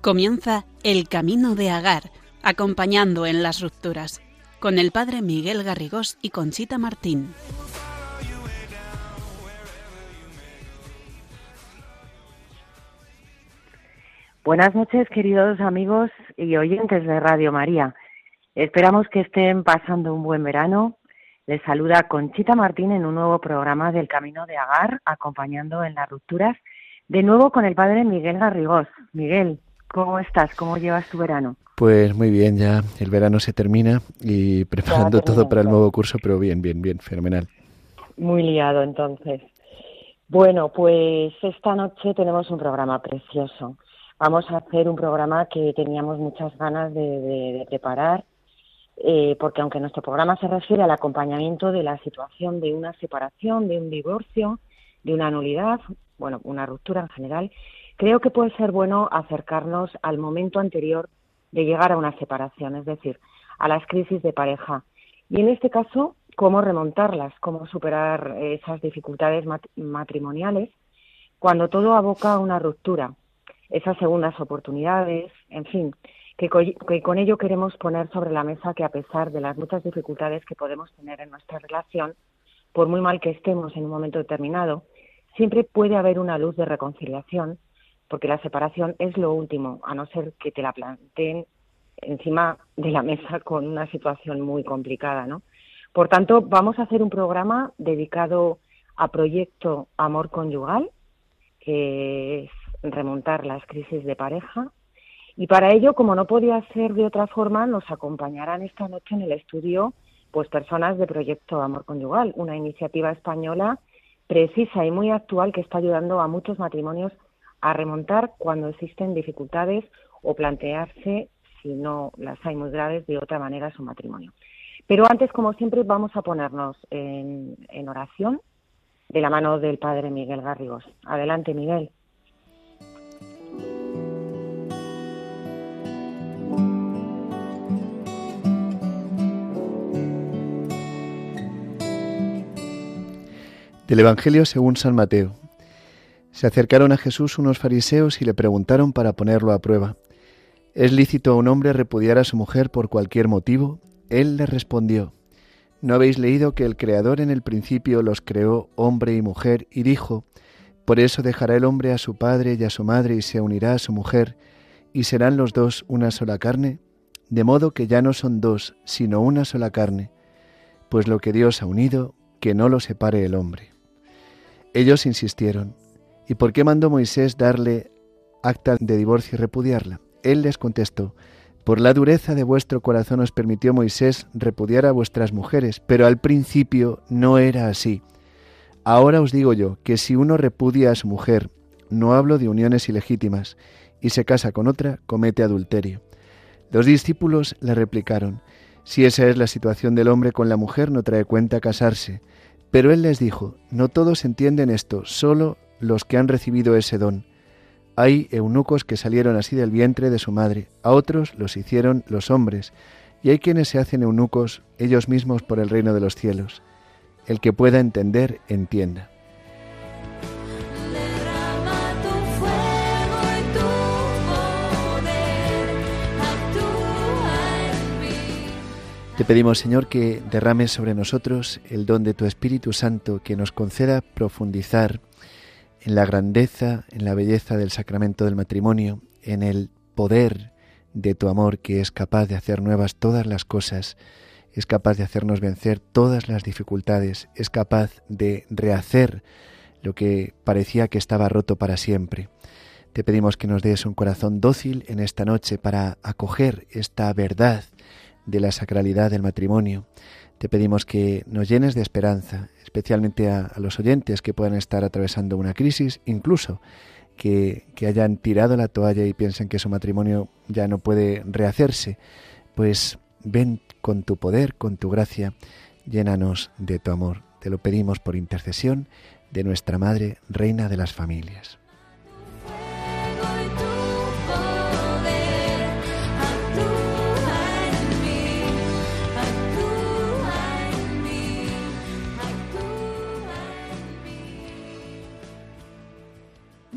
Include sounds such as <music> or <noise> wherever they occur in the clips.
Comienza El Camino de Agar, acompañando en las rupturas, con el padre Miguel Garrigós y Conchita Martín. Buenas noches, queridos amigos y oyentes de Radio María. Esperamos que estén pasando un buen verano. Les saluda Conchita Martín en un nuevo programa del Camino de Agar, acompañando en las rupturas, de nuevo con el padre Miguel Garrigós. Miguel, ¿Cómo estás? ¿Cómo llevas tu verano? Pues muy bien, ya el verano se termina y preparando todo para el nuevo curso, pero bien, bien, bien, fenomenal. Muy liado entonces. Bueno, pues esta noche tenemos un programa precioso. Vamos a hacer un programa que teníamos muchas ganas de, preparar, eh, porque aunque nuestro programa se refiere al acompañamiento de la situación de una separación, de un divorcio, de una nulidad, bueno, una ruptura en general, Creo que puede ser bueno acercarnos al momento anterior de llegar a una separación, es decir, a las crisis de pareja. Y en este caso, cómo remontarlas, cómo superar esas dificultades matrimoniales cuando todo aboca a una ruptura, esas segundas oportunidades, en fin, que, con ello queremos poner sobre la mesa que a pesar de las muchas dificultades que podemos tener en nuestra relación, por muy mal que estemos en un momento determinado, siempre puede haber una luz de reconciliación porque la separación es lo último, a no ser que te la planteen encima de la mesa <laughs> con una situación muy complicada, ¿no? Por tanto, vamos a hacer un programa dedicado a proyecto Amor Conyugal, que es remontar las crisis de pareja. Y para ello, como no podía ser de otra forma, nos acompañarán esta noche en el estudio pues personas de Proyecto Amor Conyugal, una iniciativa española precisa y muy actual que está ayudando a muchos matrimonios a remontar cuando existen dificultades o plantearse, si no las hay muy graves, de otra manera su matrimonio. Pero antes, como siempre, vamos a ponernos en, en oración de la mano del Padre Miguel Garrigos. Adelante, Miguel. Del Evangelio según San Mateo. Se acercaron a Jesús unos fariseos y le preguntaron para ponerlo a prueba, ¿Es lícito a un hombre repudiar a su mujer por cualquier motivo? Él le respondió, ¿no habéis leído que el Creador en el principio los creó hombre y mujer y dijo, por eso dejará el hombre a su padre y a su madre y se unirá a su mujer, y serán los dos una sola carne? De modo que ya no son dos, sino una sola carne, pues lo que Dios ha unido, que no lo separe el hombre. Ellos insistieron, ¿Y por qué mandó Moisés darle acta de divorcio y repudiarla? Él les contestó, por la dureza de vuestro corazón os permitió Moisés repudiar a vuestras mujeres, pero al principio no era así. Ahora os digo yo que si uno repudia a su mujer, no hablo de uniones ilegítimas, y se casa con otra, comete adulterio. Los discípulos le replicaron, si esa es la situación del hombre con la mujer, no trae cuenta casarse. Pero él les dijo, no todos entienden esto, solo los que han recibido ese don. Hay eunucos que salieron así del vientre de su madre, a otros los hicieron los hombres, y hay quienes se hacen eunucos ellos mismos por el reino de los cielos. El que pueda entender, entienda. Te pedimos, Señor, que derrames sobre nosotros el don de tu Espíritu Santo, que nos conceda profundizar en la grandeza, en la belleza del sacramento del matrimonio, en el poder de tu amor que es capaz de hacer nuevas todas las cosas, es capaz de hacernos vencer todas las dificultades, es capaz de rehacer lo que parecía que estaba roto para siempre. Te pedimos que nos des un corazón dócil en esta noche para acoger esta verdad de la sacralidad del matrimonio, te pedimos que nos llenes de esperanza, especialmente a, los oyentes que puedan estar atravesando una crisis, incluso que, que hayan tirado la toalla y piensen que su matrimonio ya no puede rehacerse. Pues ven con tu poder, con tu gracia, llénanos de tu amor. Te lo pedimos por intercesión de nuestra Madre, Reina de las Familias.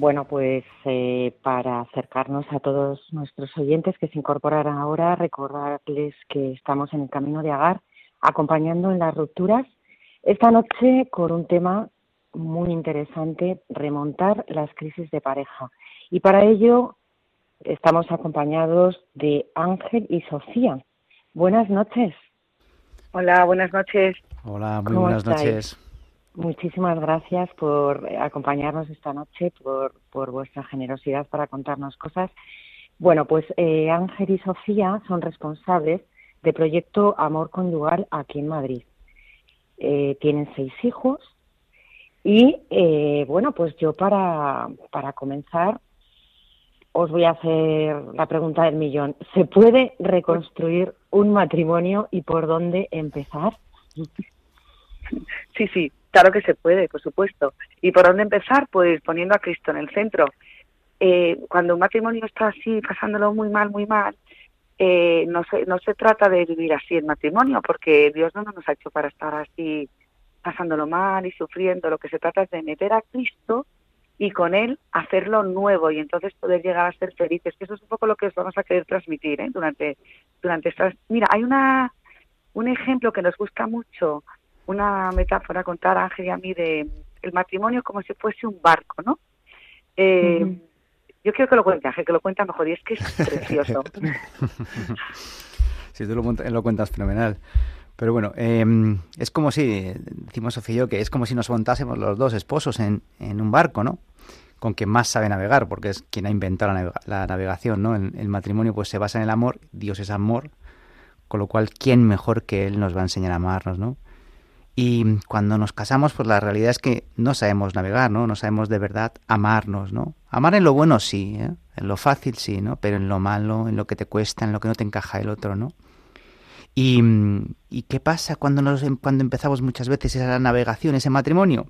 Bueno, pues eh, para acercarnos a todos nuestros oyentes que se incorporan ahora, recordarles que estamos en el camino de Agar, acompañando en las rupturas, esta noche con un tema muy interesante, remontar las crisis de pareja. Y para ello estamos acompañados de Ángel y Sofía. Buenas noches. Hola, buenas noches. Hola, muy buenas noches. Muchísimas gracias por acompañarnos esta noche, por, por vuestra generosidad para contarnos cosas. Bueno, pues eh, Ángel y Sofía son responsables del proyecto Amor Conyugal aquí en Madrid. Eh, tienen seis hijos y, eh, bueno, pues yo para, para comenzar os voy a hacer la pregunta del millón. ¿Se puede reconstruir un matrimonio y por dónde empezar? Sí, sí, Claro que se puede, por supuesto. ¿Y por dónde empezar? Pues poniendo a Cristo en el centro. Eh, cuando un matrimonio está así, pasándolo muy mal, muy mal, eh, no, se, no se trata de vivir así el matrimonio, porque Dios no nos ha hecho para estar así, pasándolo mal y sufriendo. Lo que se trata es de meter a Cristo y con Él hacerlo nuevo y entonces poder llegar a ser felices. Que eso es un poco lo que os vamos a querer transmitir ¿eh? durante, durante estas... Mira, hay una, un ejemplo que nos gusta mucho una metáfora contar a Ángel y a mí de el matrimonio como si fuese un barco, ¿no? Eh, yo quiero que lo cuente, Ángel, que lo cuenta mejor, y es que es <laughs> precioso. <laughs> sí, tú lo, cuentas fenomenal. Pero bueno, em, es como si, decimos Sofía y yo, que es como si nos montásemos los dos esposos en, en un barco, ¿no? Con quien más sabe navegar, porque es quien ha inventado la, navegación, ¿no? El, el, matrimonio pues se basa en el amor, Dios es amor, con lo cual, ¿quién mejor que Él nos va a enseñar a amarnos, ¿no? Y cuando nos casamos, pues la realidad es que no sabemos navegar, ¿no? No sabemos de verdad amarnos, ¿no? Amar en lo bueno sí, ¿eh? en lo fácil sí, ¿no? Pero en lo malo, en lo que te cuesta, en lo que no te encaja el otro, ¿no? ¿Y, qué pasa cuando, nos, cuando empezamos muchas veces esa navegación, ese matrimonio?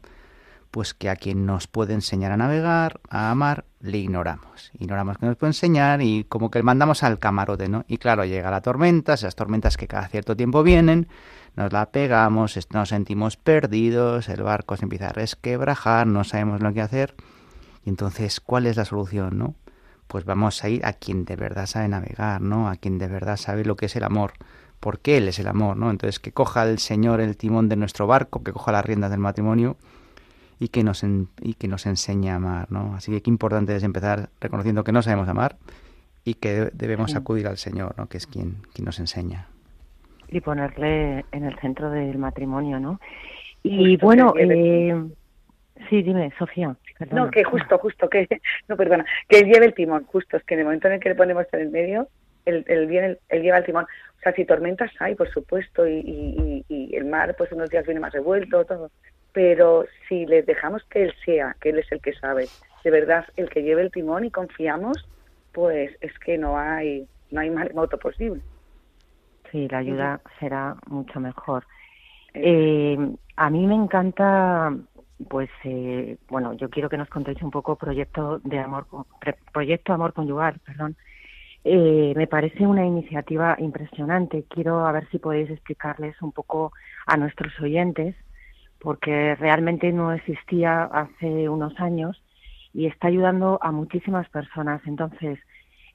Pues que a quien nos puede enseñar a navegar, a amar, le ignoramos. Ignoramos que nos puede enseñar y como que le mandamos al camarote, ¿no? Y claro, llega la tormenta, esas tormentas que cada cierto tiempo vienen, nos la pegamos, nos sentimos perdidos, el barco se empieza a resquebrajar, no sabemos lo que hacer. Y entonces, ¿cuál es la solución, no? Pues vamos a ir a quien de verdad sabe navegar, ¿no? A quien de verdad sabe lo que es el amor, porque Él es el amor, ¿no? Entonces, que coja el Señor el timón de nuestro barco, que coja las riendas del matrimonio y que nos, y que nos enseñe a amar, ¿no? Así que qué importante es empezar reconociendo que no sabemos amar y que debemos acudir al Señor, ¿no? Que es quien, quien nos enseña y ponerle en el centro del matrimonio, ¿no? Y bueno, eh, sí, dime, Sofía. No, que justo, justo, que <laughs> no, perdona, que él lleve el timón, justo, es que en el momento en el que le ponemos en el medio, él, él, él lleva el timón. O sea, si tormentas hay, por supuesto, y, y, y, el mar, pues unos días viene más revuelto, todo. Pero si le dejamos que él sea, que él es el que sabe, de verdad, el que lleve el timón y confiamos, pues es que no hay, no hay moto posible sí, la ayuda será mucho mejor. Eh, a mí me encanta, pues, eh, bueno, yo quiero que nos contéis un poco proyecto de amor, proyecto amor conyugal, perdón. Eh, me parece una iniciativa impresionante. Quiero a ver si podéis explicarles un poco a nuestros oyentes, porque realmente no existía hace unos años y está ayudando a muchísimas personas. Entonces,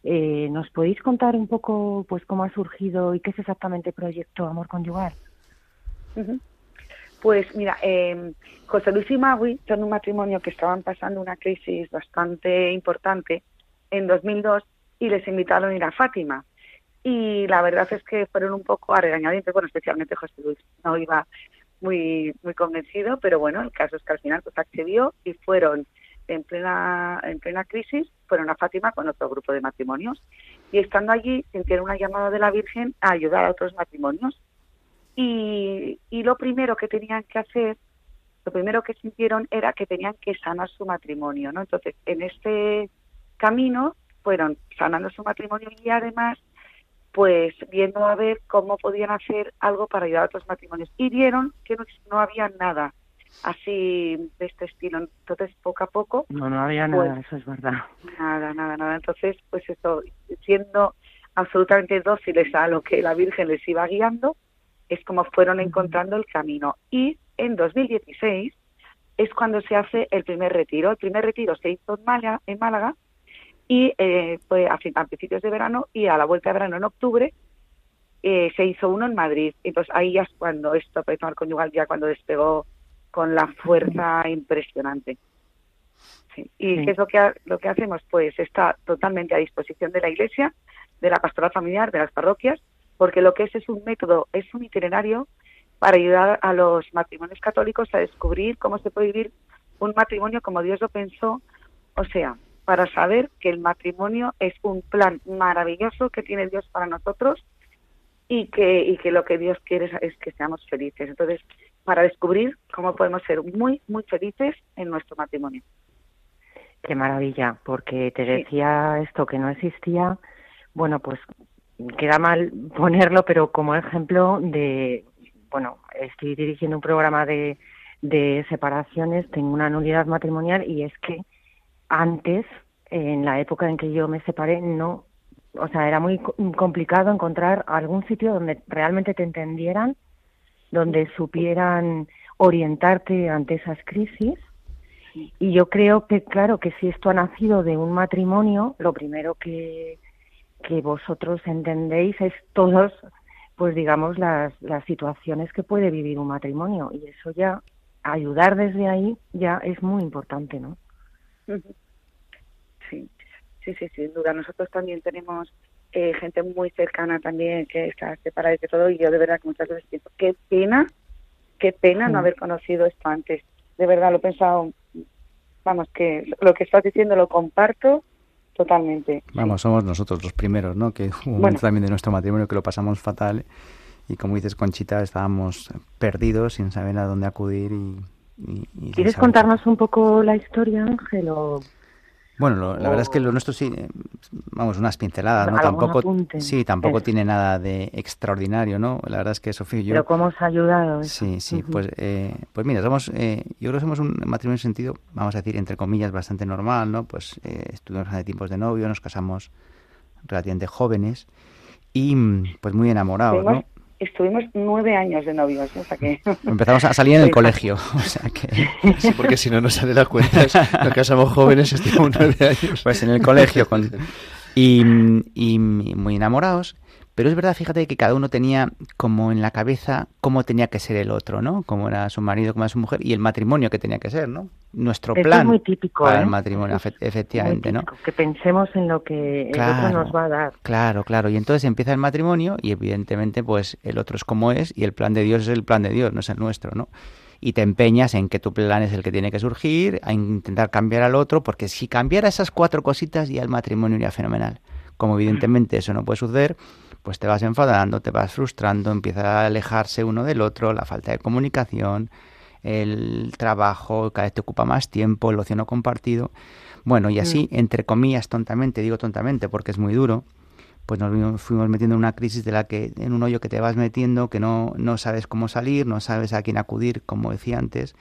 eh, ¿Nos podéis contar un poco pues cómo ha surgido y qué es exactamente el Proyecto Amor Conyugal? Pues mira, eh, José Luis y Magui son un matrimonio que estaban pasando una crisis bastante importante en 2002 y les invitaron a ir a Fátima. Y la verdad es que fueron un poco a regañadientes, bueno, especialmente José Luis no iba muy muy convencido, pero bueno, el caso es que al final pues accedió y fueron en plena, en plena crisis, fueron a Fátima con otro grupo de matrimonios y estando allí sintieron una llamada de la Virgen a ayudar a otros matrimonios. Y, y lo primero que tenían que hacer, lo primero que sintieron era que tenían que sanar su matrimonio, ¿no? Entonces, en este camino fueron sanando su matrimonio y además pues viendo a ver cómo podían hacer algo para ayudar a otros matrimonios. Y vieron que no, no había nada así de este estilo. Entonces, poco a poco... No, no había pues, nada, eso es verdad. Nada, nada, nada. Entonces, pues eso, siendo absolutamente dóciles a lo que la Virgen les iba guiando, es como fueron encontrando el camino. Y en 2016 es cuando se hace el primer retiro. El primer retiro se hizo en Málaga, en Málaga y eh, fue a, a, principios de verano y a la vuelta de verano en octubre eh, se hizo uno en Madrid. Entonces ahí ya es cuando esto, tomar conyugal, ya cuando despegó con la fuerza impresionante. Sí. ¿Y sí. qué es lo que, lo que hacemos? Pues está totalmente a disposición de la Iglesia, de la pastoral familiar, de las parroquias, porque lo que es es un método, es un itinerario para ayudar a los matrimonios católicos a descubrir cómo se puede vivir un matrimonio como Dios lo pensó, o sea, para saber que el matrimonio es un plan maravilloso que tiene Dios para nosotros y que, y que lo que Dios quiere es que seamos felices. Entonces, para descubrir cómo podemos ser muy, muy felices en nuestro matrimonio. Qué maravilla, porque te decía sí. esto que no existía, bueno, pues queda mal ponerlo, pero como ejemplo de, bueno, estoy dirigiendo un programa de, de separaciones, tengo una nulidad matrimonial y es que antes, en la época en que yo me separé, no, o sea, era muy complicado encontrar algún sitio donde realmente te entendieran, donde supieran orientarte ante esas crisis. Y yo creo que, claro, que si esto ha nacido de un matrimonio, lo primero que, que vosotros entendéis es todos, pues digamos, las, las situaciones que puede vivir un matrimonio. Y eso ya, ayudar desde ahí, ya es muy importante, ¿no? Sí, sí, sí, sin duda. Nosotros también tenemos eh, gente muy cercana también que está separada de todo y yo de verdad que muchas veces pienso, qué pena, qué pena sí. no haber conocido esto antes. De verdad lo he pensado, vamos, que lo que estás diciendo lo comparto totalmente. Vamos, somos nosotros los primeros, ¿no? Que hubo un bueno. también de nuestro matrimonio que lo pasamos fatal y como dices Conchita, estábamos perdidos sin saber a dónde acudir y, y, y ¿Quieres contarnos un poco la historia, Ángel? O... Bueno, lo, la o... verdad es que lo nuestro sí, vamos, unas pinceladas, ¿no? Tampoco, apunte? sí, tampoco tiene nada de extraordinario, ¿no? La verdad es que Sofía y yo... Pero ¿cómo os ha ayudado? Eso? Sí, sí, uh -huh. pues, eh, pues mira, somos, eh, yo creo que somos un matrimonio en sentido, vamos a decir, entre comillas, bastante normal, ¿no? Pues eh, estuvimos hace tiempos de novio, nos casamos relativamente jóvenes y pues muy enamorados, ¿no? Estuvimos nueve años de novios, o sea que... <laughs> Empezamos a salir en el colegio, o sea que... <laughs> Sí, porque si no nos sale la cuenta, nos casamos jóvenes, estuvimos nueve años. Pues en el colegio, con... y, y muy enamorados, pero es verdad, fíjate que cada uno tenía como en la cabeza cómo tenía que ser el otro, ¿no? Cómo era su marido, cómo era su mujer y el matrimonio que tenía que ser, ¿no? Nuestro plan es muy típico, para ¿eh? el matrimonio, efectivamente, ¿no? Que pensemos en lo que claro, el otro nos va a dar. Claro, claro. Y entonces empieza el matrimonio y evidentemente pues el otro es como es y el plan de Dios es el plan de Dios, no es el nuestro, ¿no? y te empeñas en que tu plan es el que tiene que surgir, a intentar cambiar al otro, porque si cambiara esas cuatro cositas ya el matrimonio iría fenomenal. Como evidentemente eso no puede suceder, pues te vas enfadando, te vas frustrando, empieza a alejarse uno del otro, la falta de comunicación, el trabajo cada vez te ocupa más tiempo, el ocio no compartido. Bueno, y así, mm. entre comillas, tontamente, digo tontamente porque es muy duro, pues nos fuimos metiendo en una crisis de la que, en un hoyo que te vas metiendo, que no, no sabes cómo salir, no sabes a quién acudir, como decía antes,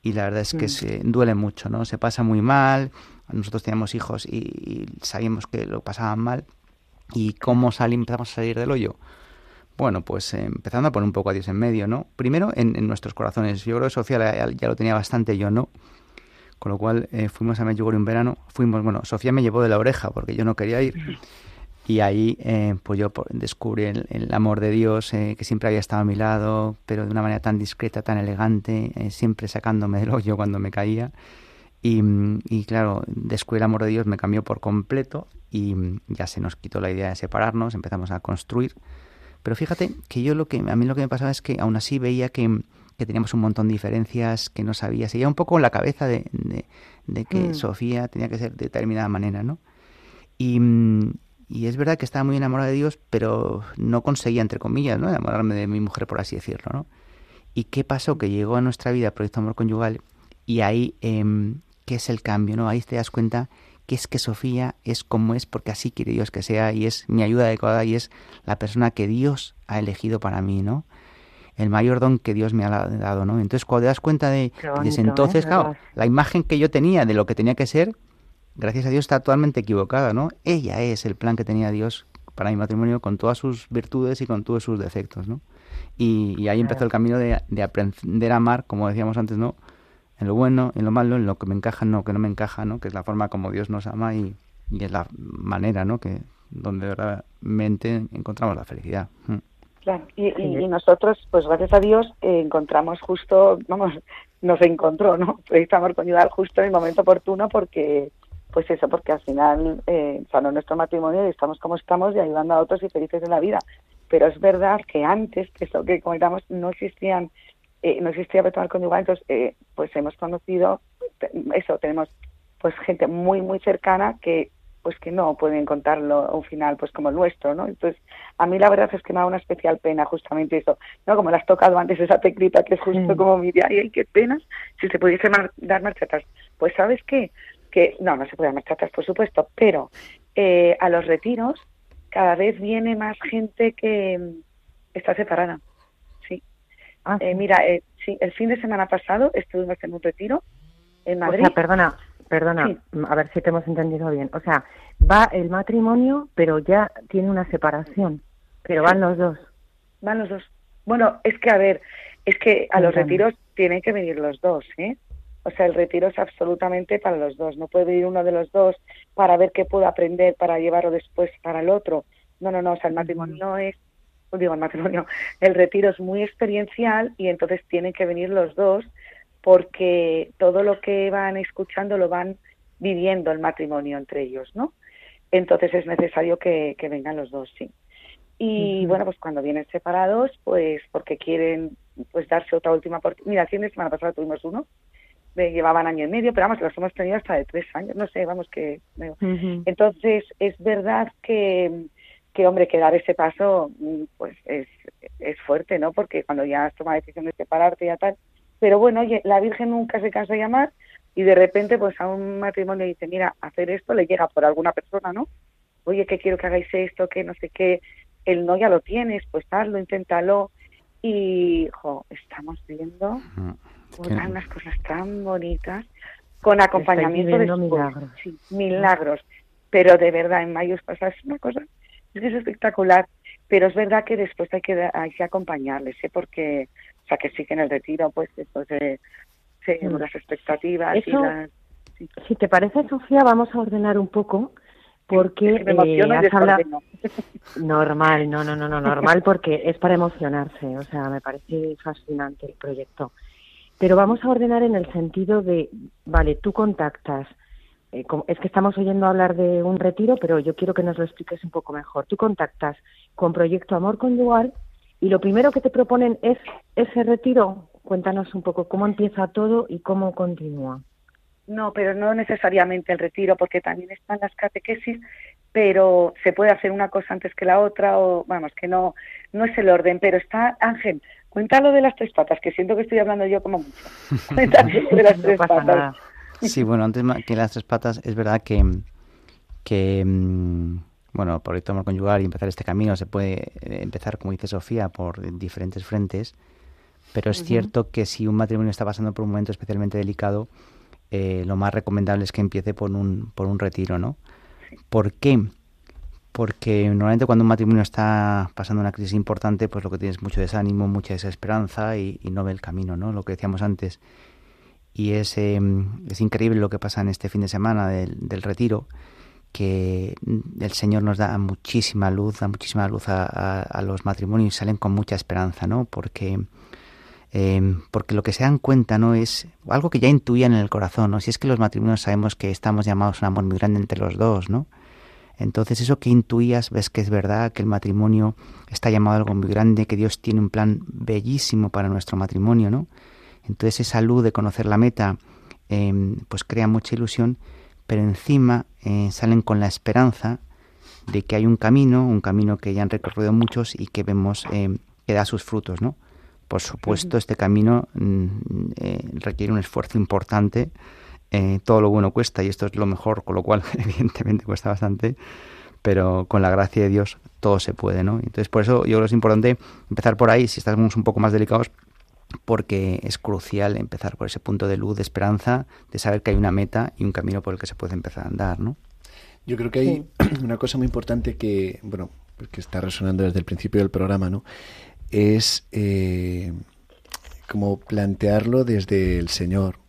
y la verdad es que mm. se duele mucho, ¿no? Se pasa muy mal, nosotros teníamos hijos y, y sabíamos que lo pasaban mal, ¿Y cómo salimos, empezamos a salir del hoyo? Bueno, pues eh, empezando a poner un poco a Dios en medio, ¿no? Primero en, en nuestros corazones. Yo creo que Sofía ya, ya, lo tenía bastante, yo no. Con lo cual eh, fuimos a Medjugorje un verano. Fuimos, bueno, Sofía me llevó de la oreja porque yo no quería ir. Y ahí eh, pues yo descubrí el, el amor de Dios eh, que siempre había estado a mi lado, pero de una manera tan discreta, tan elegante, siempre sacándome del hoyo cuando me caía. Y, y, claro, descubrí el amor de Dios, me cambió por completo y ya se nos quitó la idea de separarnos, empezamos a construir. Pero fíjate que yo lo que a mí lo que me pasaba es que aún así veía que, que teníamos un montón de diferencias, que no sabía, seguía un poco en la cabeza de, de, de que mm. Sofía tenía que ser de determinada manera, ¿no? Y, y es verdad que estaba muy enamorada de Dios, pero no conseguía, entre comillas, ¿no? enamorarme de mi mujer, por así decirlo, ¿no? ¿Y qué pasó? Que llegó a nuestra vida Proyecto Amor Conyugal y ahí, eh, ¿qué es el cambio, no? Ahí te das cuenta que es que Sofía es como es porque así quiere Dios que sea y es mi ayuda adecuada y es la persona que Dios ha elegido para mí, ¿no? El mayor don que Dios me ha dado, ¿no? Entonces, cuando te das cuenta de, desde entonces, ¿eh? claro, la imagen que yo tenía de lo que tenía que ser, gracias a Dios está totalmente equivocada, ¿no? Ella es el plan que tenía Dios para mi matrimonio con todas sus virtudes y con todos sus defectos, ¿no? Y, ahí empezó el camino de, de, aprender a amar, como decíamos antes, ¿no? En lo bueno, en lo malo, en lo que me encaja, en lo que no me encaja, ¿no? Que es la forma como Dios nos ama y, y es la manera, ¿no? Que donde realmente encontramos la felicidad. Mm. Claro, y, y, nosotros, pues gracias a Dios, eh, encontramos justo, vamos, <laughs> nos encontró, ¿no? Este amor conyugal justo en el momento oportuno porque, pues eso, porque al final eh, sanó nuestro matrimonio y estamos como estamos y ayudando a otros y felices de la vida. Pero es verdad que antes, que es lo que comentamos, no existían, eh, no existía amor conyugal, entonces, eh, pues hemos conocido, eso, tenemos pues gente muy, muy cercana que pues que no pueden contarlo un final pues como el nuestro, ¿no? Entonces, a mí la verdad es que me da una especial pena justamente eso, ¿no? Como le has tocado antes esa teclita que es justo como mi día, y qué pena si se pudiese dar marcha atrás. Pues, ¿sabes qué? Que, no, no se puede dar marcha atrás, por supuesto, pero eh, a los retiros cada vez viene más gente que mm, está separada. Ah, eh, mira, eh, sí, el fin de semana pasado estuvimos en un retiro en Madrid. O sea, perdona, Perdona, a ver si te hemos entendido bien. O sea, va el matrimonio, pero ya tiene una separación. Pero van los dos. Van los dos. Bueno, es que, a ver, es que a los retiros tienen que venir los dos, ¿eh? O sea, el retiro es absolutamente para los dos. No puede ir uno de los dos para ver qué puedo aprender para llevarlo después para el otro. No, no, no. O sea, el matrimonio es, digo, el matrimonio, el retiro es muy experiencial y entonces tienen que venir los dos porque todo lo que van escuchando lo van viviendo el matrimonio entre ellos, ¿no? Entonces es necesario que, vengan los dos, sí. Y bueno, pues cuando vienen separados, pues porque quieren pues darse otra última oportunidad. Mira, fin de semana pasada tuvimos uno, me llevaban año y medio, pero vamos, los hemos tenido hasta de tres años, no sé, vamos que... Entonces es verdad que, que, hombre, que dar ese paso, pues es, es fuerte, ¿no? Porque cuando ya has tomado la decisión de separarte y tal, pero bueno, oye, la Virgen nunca se cansa de llamar y de repente pues a un matrimonio dice, mira, hacer esto le llega por alguna persona, ¿no? Oye, que quiero que hagáis esto, que no sé qué, el no ya lo tienes, pues hazlo, inténtalo. Y, jo, estamos viendo unas cosas tan bonitas con acompañamiento de milagros. Sí, milagros. Pero de verdad, en mayos pasa es una cosa, es espectacular. Pero es verdad que después hay que, hay que acompañarles, ¿eh? porque o sea, que sí que en el retiro, pues, después de, mm. las expectativas y las... Si te parece, Sofía, vamos a ordenar un poco porque me eh, <laughs> normal, no, no, no, no, normal porque es para emocionarse, o sea, me parece fascinante el proyecto. Pero vamos a ordenar en el sentido de, vale, tú contactas, eh, es que estamos oyendo hablar de un retiro, pero yo quiero que nos lo expliques un poco mejor. Tú contactas con Proyecto Amor Conyugal y lo primero que te proponen es ese retiro. Cuéntanos un poco cómo empieza todo y cómo continúa. No, pero no necesariamente el retiro, porque también están las catequesis, pero se puede hacer una cosa antes que la otra, o vamos, que no, no es el orden, pero está, Ángel, cuéntalo de las tres patas, que siento que estoy hablando yo como mucho. <laughs> Cuéntalo de las tres patas. Sí, bueno, antes que las tres patas, es verdad que, que mm, bueno, por el amor conyugal y empezar este camino se puede eh, empezar, como dice Sofía, por diferentes frentes, pero es cierto que si un matrimonio está pasando por un momento especialmente delicado, eh, lo más recomendable es que empiece por un, por un retiro, ¿no? ¿Por qué? Porque normalmente cuando un matrimonio está pasando una crisis importante, pues lo que tiene es mucho desánimo, mucha desesperanza y, no ve el camino, ¿no? Lo que decíamos antes. Y es, em, es increíble lo que pasa en este fin de semana del, del retiro, que el Señor nos da muchísima luz, da muchísima luz a, los matrimonios y salen con mucha esperanza, ¿no? Porque, em, porque lo que se dan cuenta, ¿no? Es algo que ya intuían en el corazón, ¿no? Si es que los matrimonios sabemos que estamos llamados a un amor muy grande entre los dos, ¿no? Entonces eso que intuías, ves que es verdad, que el matrimonio está llamado a algo muy grande, que Dios tiene un plan bellísimo para nuestro matrimonio, ¿no? Entonces esa luz de conocer la meta, em, pues crea mucha ilusión pero encima eh, salen con la esperanza de que hay un camino, un camino que ya han recorrido muchos y que vemos eh, que da sus frutos, ¿no? Por supuesto, este camino mm, eh, requiere un esfuerzo importante eh, todo lo bueno cuesta y esto es lo mejor, con lo cual <laughs> evidentemente cuesta bastante, pero con la gracia de Dios todo se puede, ¿no? Entonces por eso yo creo que es importante empezar por ahí, si estamos un poco más delicados, porque es crucial empezar por ese punto de luz, de esperanza, de saber que hay una meta y un camino por el que se puede empezar a andar, ¿no? Yo creo que hay <clears throat> una cosa muy importante que, bueno, pues que está resonando desde el principio del programa, ¿no? Es eh, como plantearlo desde el Señor.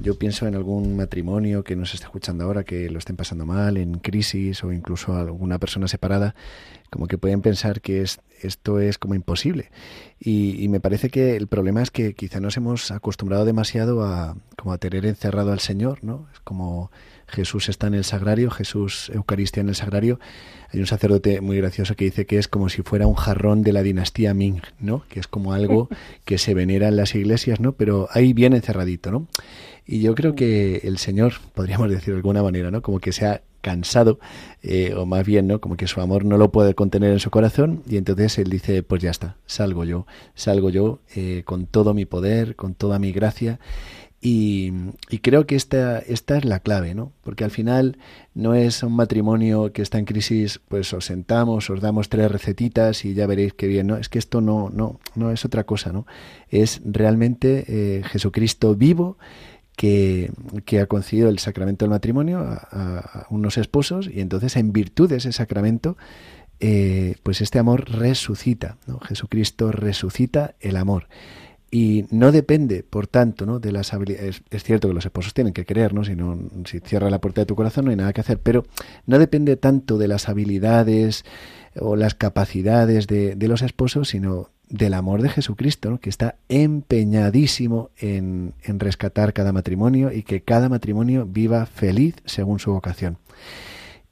Yo pienso en algún matrimonio que nos esté escuchando ahora, que lo estén pasando mal, en crisis o incluso alguna persona separada, como que pueden pensar que es, esto es como imposible. Y, y, me parece que el problema es que quizá nos hemos acostumbrado demasiado a, como a tener encerrado al Señor, ¿no? Es como Jesús está en el sagrario, Jesús Eucaristía en el sagrario. Hay un sacerdote muy gracioso que dice que es como si fuera un jarrón de la dinastía Ming, ¿no? Que es como algo <laughs> que se venera en las iglesias, ¿no? Pero ahí bien encerradito, ¿no? Y yo creo que el Señor, podríamos decir de alguna manera, ¿no? Como que se ha cansado, eh, o más bien, ¿no? Como que su amor no lo puede contener en su corazón, y entonces él dice, pues ya está, salgo yo, salgo yo eh, con todo mi poder, con toda mi gracia, y, creo que esta, esta es la clave, ¿no? Porque al final no es un matrimonio que está en crisis, pues os sentamos, os damos tres recetitas y ya veréis qué bien, ¿no? Es que esto no, no, no es otra cosa, ¿no? Es realmente eh, Jesucristo vivo que, ha concedido el sacramento del matrimonio a, unos esposos y entonces en virtud de ese sacramento, eh, pues este amor resucita, ¿no? Jesucristo resucita el amor y no depende, por tanto, ¿no? de las habilidades. Es, cierto que los esposos tienen que querer, ¿no? Si, no, si cierra la puerta de tu corazón no hay nada que hacer, pero no depende tanto de las habilidades o las capacidades de, de los esposos, sino del amor de Jesucristo, ¿no? que está empeñadísimo en, en rescatar cada matrimonio y que cada matrimonio viva feliz según su vocación.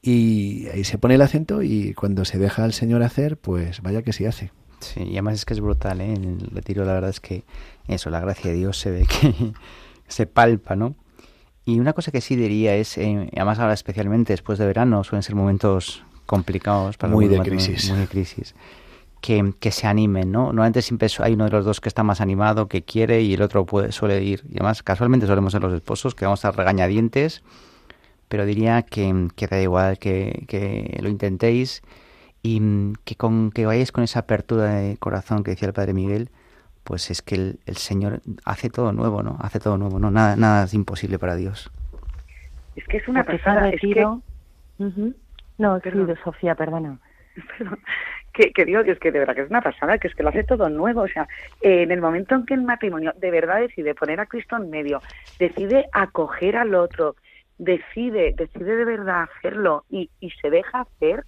Y ahí se pone el acento y cuando se deja al Señor hacer, pues vaya que sí hace. Sí, y además es que es brutal, ¿eh? En el retiro la verdad es que eso, la gracia de Dios se ve que <laughs> se palpa, ¿no? Y una cosa que sí diría es, eh, además ahora especialmente después de verano, suelen ser momentos complicados para muy de crisis. Muy de crisis. Que, que, se animen, ¿no? Normalmente siempre hay uno de los dos que está más animado, que quiere, y el otro puede, suele ir. Y además, casualmente solemos ser los esposos, que vamos a regañadientes, pero diría que, que da igual que, que lo intentéis y mm, que, con, que vayáis con esa apertura de corazón que decía el Padre Miguel, pues es que el, Señor hace todo nuevo, ¿no? Hace todo nuevo, ¿no? Nada, nada es imposible para Dios. Es que es una persona Es que... No, querido, Sofía, perdona. <laughs> que, que digo que es que de verdad que es una pasada, que es que lo hace todo nuevo. O sea, en el momento en que el matrimonio de verdad decide poner a Cristo en medio, decide acoger al otro, decide, decide de verdad hacerlo y, y se deja hacer,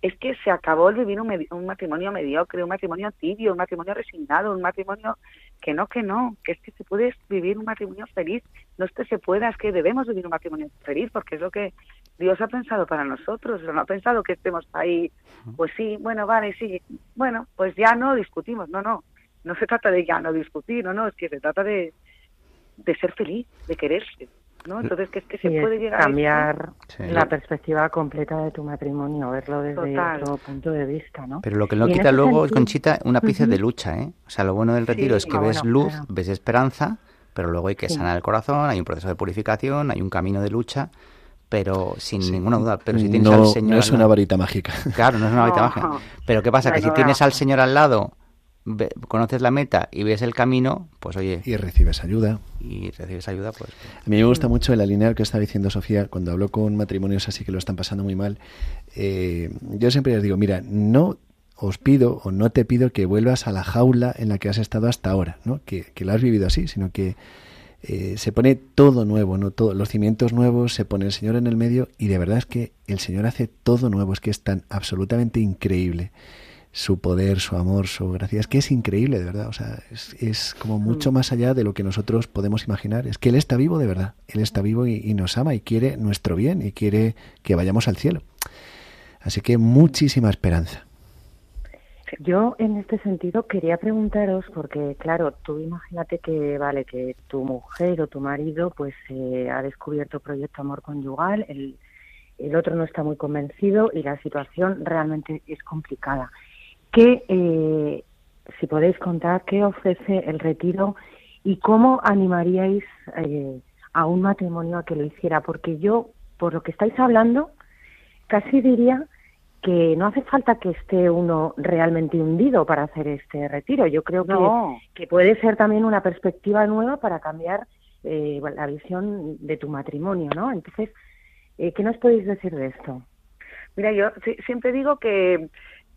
es que se acabó el vivir un, matrimonio mediocre, un matrimonio tibio, un matrimonio resignado, un matrimonio que no, que no, que es que se puede vivir un matrimonio feliz, no es que se pueda, es que debemos vivir un matrimonio feliz, porque es lo que Dios ha pensado para nosotros, no ha pensado que estemos ahí, pues sí, bueno, vale, sí, bueno, pues ya no discutimos, no, no, no se trata de ya no discutir, no, no, es que se trata de, de ser feliz, de quererse. ¿no? Entonces, que es que se puede llegar cambiar la perspectiva completa de tu matrimonio, verlo desde otro punto de vista, ¿no? Pero lo que no quita luego, es Conchita, una pieza de lucha, ¿eh? O sea, lo bueno del retiro es que ah, ves luz, ves esperanza, pero luego hay que sanar el corazón, hay un proceso de purificación, hay un camino de lucha, pero sin ninguna duda. Pero si tienes al Señor. No es una varita mágica. <laughs> Claro, no es una varita mágica. Pero ¿qué pasa? que si tienes al Señor al lado conoces la meta y ves el camino, pues oye. Y recibes ayuda. Y recibes ayuda, pues. A mí me gusta mucho el alinear que está diciendo Sofía cuando hablo con matrimonios así que lo están pasando muy mal. Eh, yo siempre les digo, mira, no os pido o no te pido que vuelvas a la jaula en la que has estado hasta ahora, ¿no? que, que lo has vivido así, sino que eh, se pone todo nuevo, ¿no? Todo, los cimientos nuevos, se pone el Señor en el medio y de verdad es que el Señor hace todo nuevo, es que es tan absolutamente increíble su poder, su amor, su gracia. Es que es increíble, de verdad. O sea, es, como mucho mm. más allá de lo que nosotros podemos imaginar. Es que Él está vivo, de verdad. Él está vivo y, nos ama y quiere nuestro bien y quiere que vayamos al cielo. Así que muchísima esperanza. Yo en este sentido quería preguntaros porque claro, tú imagínate que vale que tu mujer o tu marido pues eh, ha descubierto proyecto amor conyugal, el, el otro no está muy convencido y la situación realmente es complicada. ¿Qué, eh, si podéis contar, qué ofrece el retiro y cómo animaríais eh, a un matrimonio a que lo hiciera, porque yo, por lo que estáis hablando, casi diría que no hace falta que esté uno realmente hundido para hacer este retiro. Yo creo que, que puede ser también una perspectiva nueva para cambiar eh, la visión de tu matrimonio, ¿no? Entonces, eh, ¿qué nos podéis decir de esto? Mira, yo siempre digo que,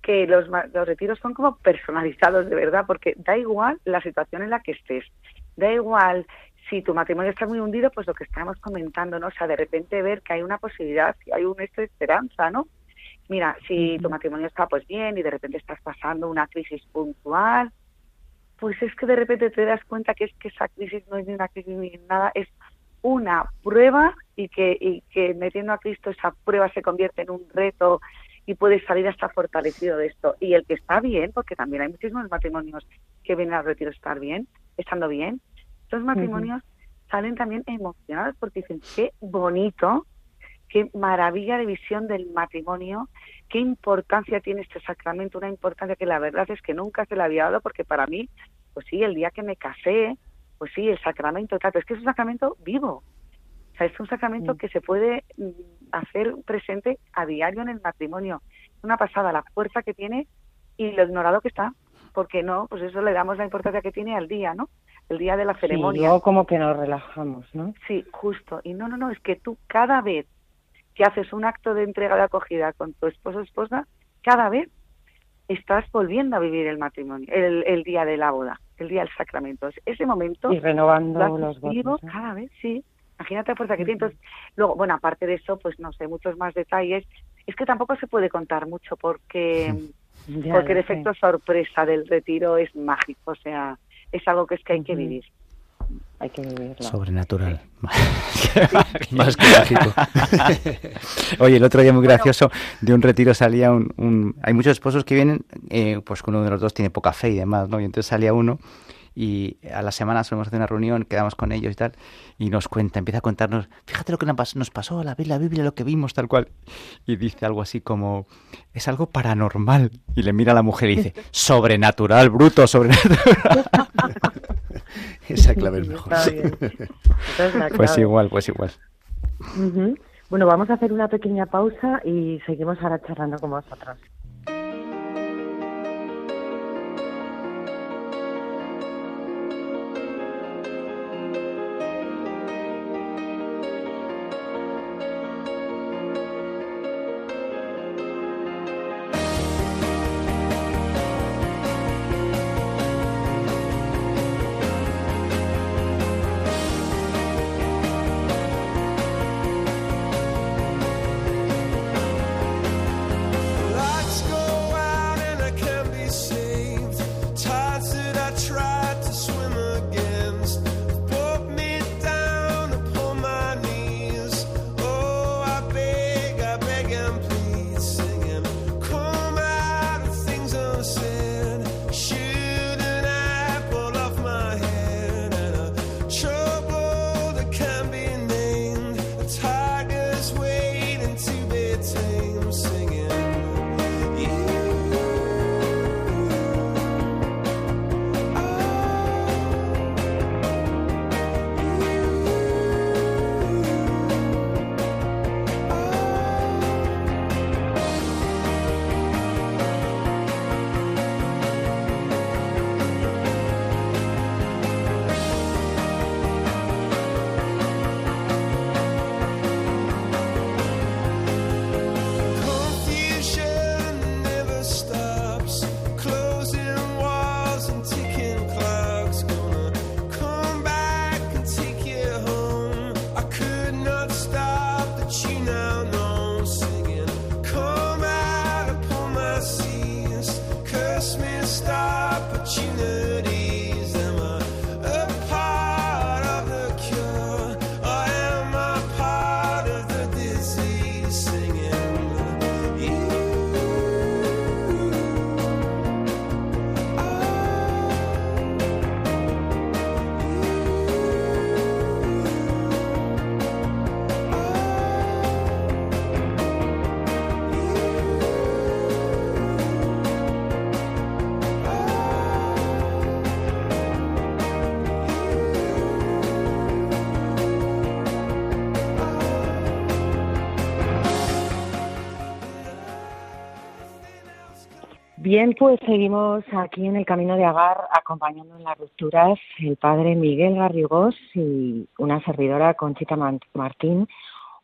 que los, los retiros son como personalizados de verdad, porque da igual la situación en la que estés, da igual si tu matrimonio está muy hundido, pues lo que estamos comentando, ¿no? O sea, de repente ver que hay una posibilidad, que hay una esperanza, ¿no? Mira, si tu matrimonio está pues bien y de repente estás pasando una crisis puntual, pues es que de repente te das cuenta que es que esa crisis no es ni una crisis ni nada, es una prueba y que, y que metiendo a Cristo esa prueba se convierte en un reto y puedes salir hasta fortalecido de esto. Y el que está bien, porque también hay muchísimos matrimonios que vienen al retiro estar bien, estando bien, estos matrimonios salen también emocionados porque dicen, qué bonito qué maravilla de visión del matrimonio, qué importancia tiene este sacramento, una importancia que la verdad es que nunca se le había dado porque para mí, pues sí, el día que me casé, pues sí, el sacramento, es que es un sacramento vivo, o sea, es un sacramento mm. que se puede mm, hacer presente a diario en el matrimonio. Es una pasada la fuerza que tiene y lo ignorado que está, porque no, pues eso le damos la importancia que tiene al día, ¿no? El día de la ceremonia. Sí, como que nos relajamos, ¿no? Sí, justo. Y no, no, no, es que tú cada vez que haces un acto de entrega de acogida con tu esposo o esposa, cada vez estás volviendo a vivir el matrimonio, el, día de la boda, el día del sacramento. Ese momento. Y renovando los votos. Cada vez, sí. Imagínate la fuerza que tiene. Entonces, luego, bueno, aparte de eso, pues no sé, muchos más detalles. Es que tampoco se puede contar mucho porque, <laughs> porque el efecto sorpresa del retiro es mágico, o sea, es algo que es que hay que vivir hay que vivirlo. Sobrenatural. <laughs> Más que mágico. <laughs> Oye, el otro día muy gracioso, de un retiro salía un... Hay muchos esposos que vienen, eh, pues uno de los dos tiene poca fe y demás, ¿no? Y entonces salía uno y a la semana solemos hacer una reunión, quedamos con ellos y tal, y nos cuenta, empieza a contarnos, fíjate lo que nos pasó, la, la Biblia, lo que vimos, tal cual. Y dice algo así como, es algo paranormal. Y le mira a la mujer y dice, sobrenatural, bruto, sobrenatural. <laughs> Esa <laughs> clave es mejor. <laughs> Pues igual, pues igual. Bueno, vamos a hacer una pequeña pausa y seguimos ahora charlando con vosotros. Bien, pues seguimos aquí en el camino de Agar acompañando en las rupturas el padre Miguel Garrigós y una servidora Conchita Martín.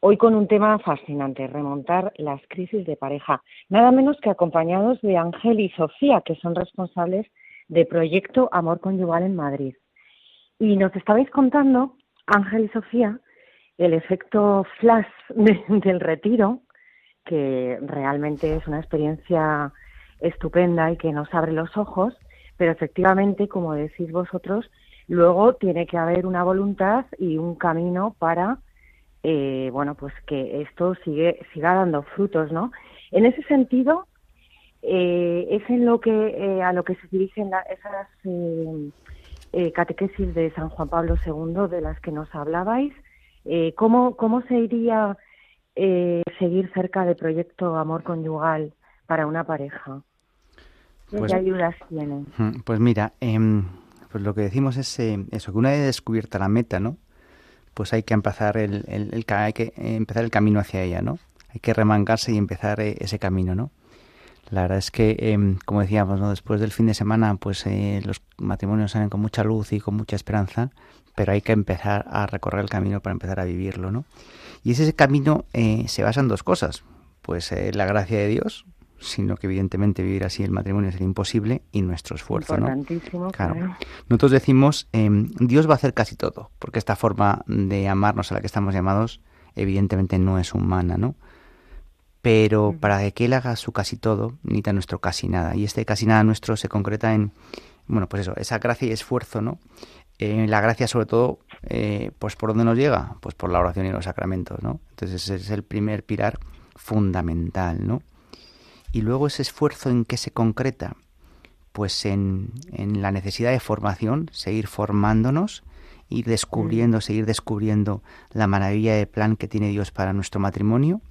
Hoy con un tema fascinante, remontar las crisis de pareja. Nada menos que acompañados de Ángel y Sofía, que son responsables de Proyecto Amor Conyugal en Madrid. Y nos estabais contando, Ángel y Sofía, el efecto flash del retiro, que realmente es una experiencia estupenda y que nos abre los ojos, pero efectivamente, como decís vosotros, luego tiene que haber una voluntad y un camino para, eh, bueno, pues que esto sigue, siga dando frutos, ¿no? En ese sentido, eh, es en lo que eh, a lo que se dirigen esas catequesis de San Juan Pablo II de las que nos hablabais. ¿cómo, ¿Cómo se iría seguir cerca del proyecto Amor Conyugal para una pareja? Pues, ¿Qué ayudas tienen? Pues mira, em, pues lo que decimos es eh, eso, que una vez descubierta la meta, ¿no? Pues hay que empezar el, el, hay que empezar el camino hacia ella, ¿no? Hay que remangarse y empezar eh, ese camino, ¿no? La verdad es que, em, como decíamos, ¿no? después del fin de semana, pues eh, los matrimonios salen con mucha luz y con mucha esperanza, pero hay que empezar a recorrer el camino para empezar a vivirlo, ¿no? Y ese camino se basa en dos cosas. Pues la gracia de Dios, sino que evidentemente vivir así el matrimonio sería imposible y nuestro esfuerzo, ¿no? Claro. Nosotros decimos, em, Dios va a hacer casi todo, porque esta forma de amarnos a la que estamos llamados evidentemente no es humana, ¿no? Pero para que Él haga su casi todo, necesita nuestro casi nada. Y este casi nada nuestro se concreta en, bueno, pues eso, esa gracia y esfuerzo, ¿no? Eh, la gracia sobre todo, eh, pues ¿por dónde nos llega? Pues por la oración y los sacramentos, ¿no? Entonces ese es el primer pilar fundamental, ¿no? Y luego ese esfuerzo en qué se concreta, pues en, en la necesidad de formación, seguir formándonos, ir descubriendo, mm. seguir descubriendo la maravilla de plan que tiene Dios para nuestro matrimonio.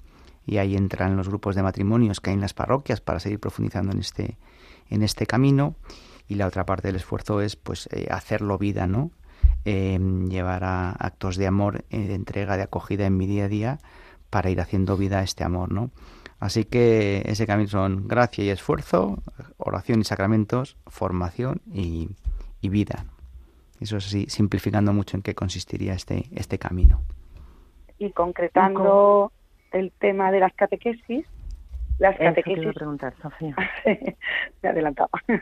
Y ahí entran los grupos de matrimonios que hay en las parroquias para seguir profundizando en este, en este camino. Y la otra parte del esfuerzo es pues eh, hacerlo vida, ¿no? Em, llevar a actos de amor, eh, de entrega, de acogida en mi día a día para ir haciendo vida a este amor, ¿no? Así que ese camino son gracia y esfuerzo, oración y sacramentos, formación y, vida. Eso es así, simplificando mucho en qué consistiría este, este camino. Y concretando el tema de las catequesis, las catequesis. preguntar, Sofía. <laughs> me adelantaba. <laughs>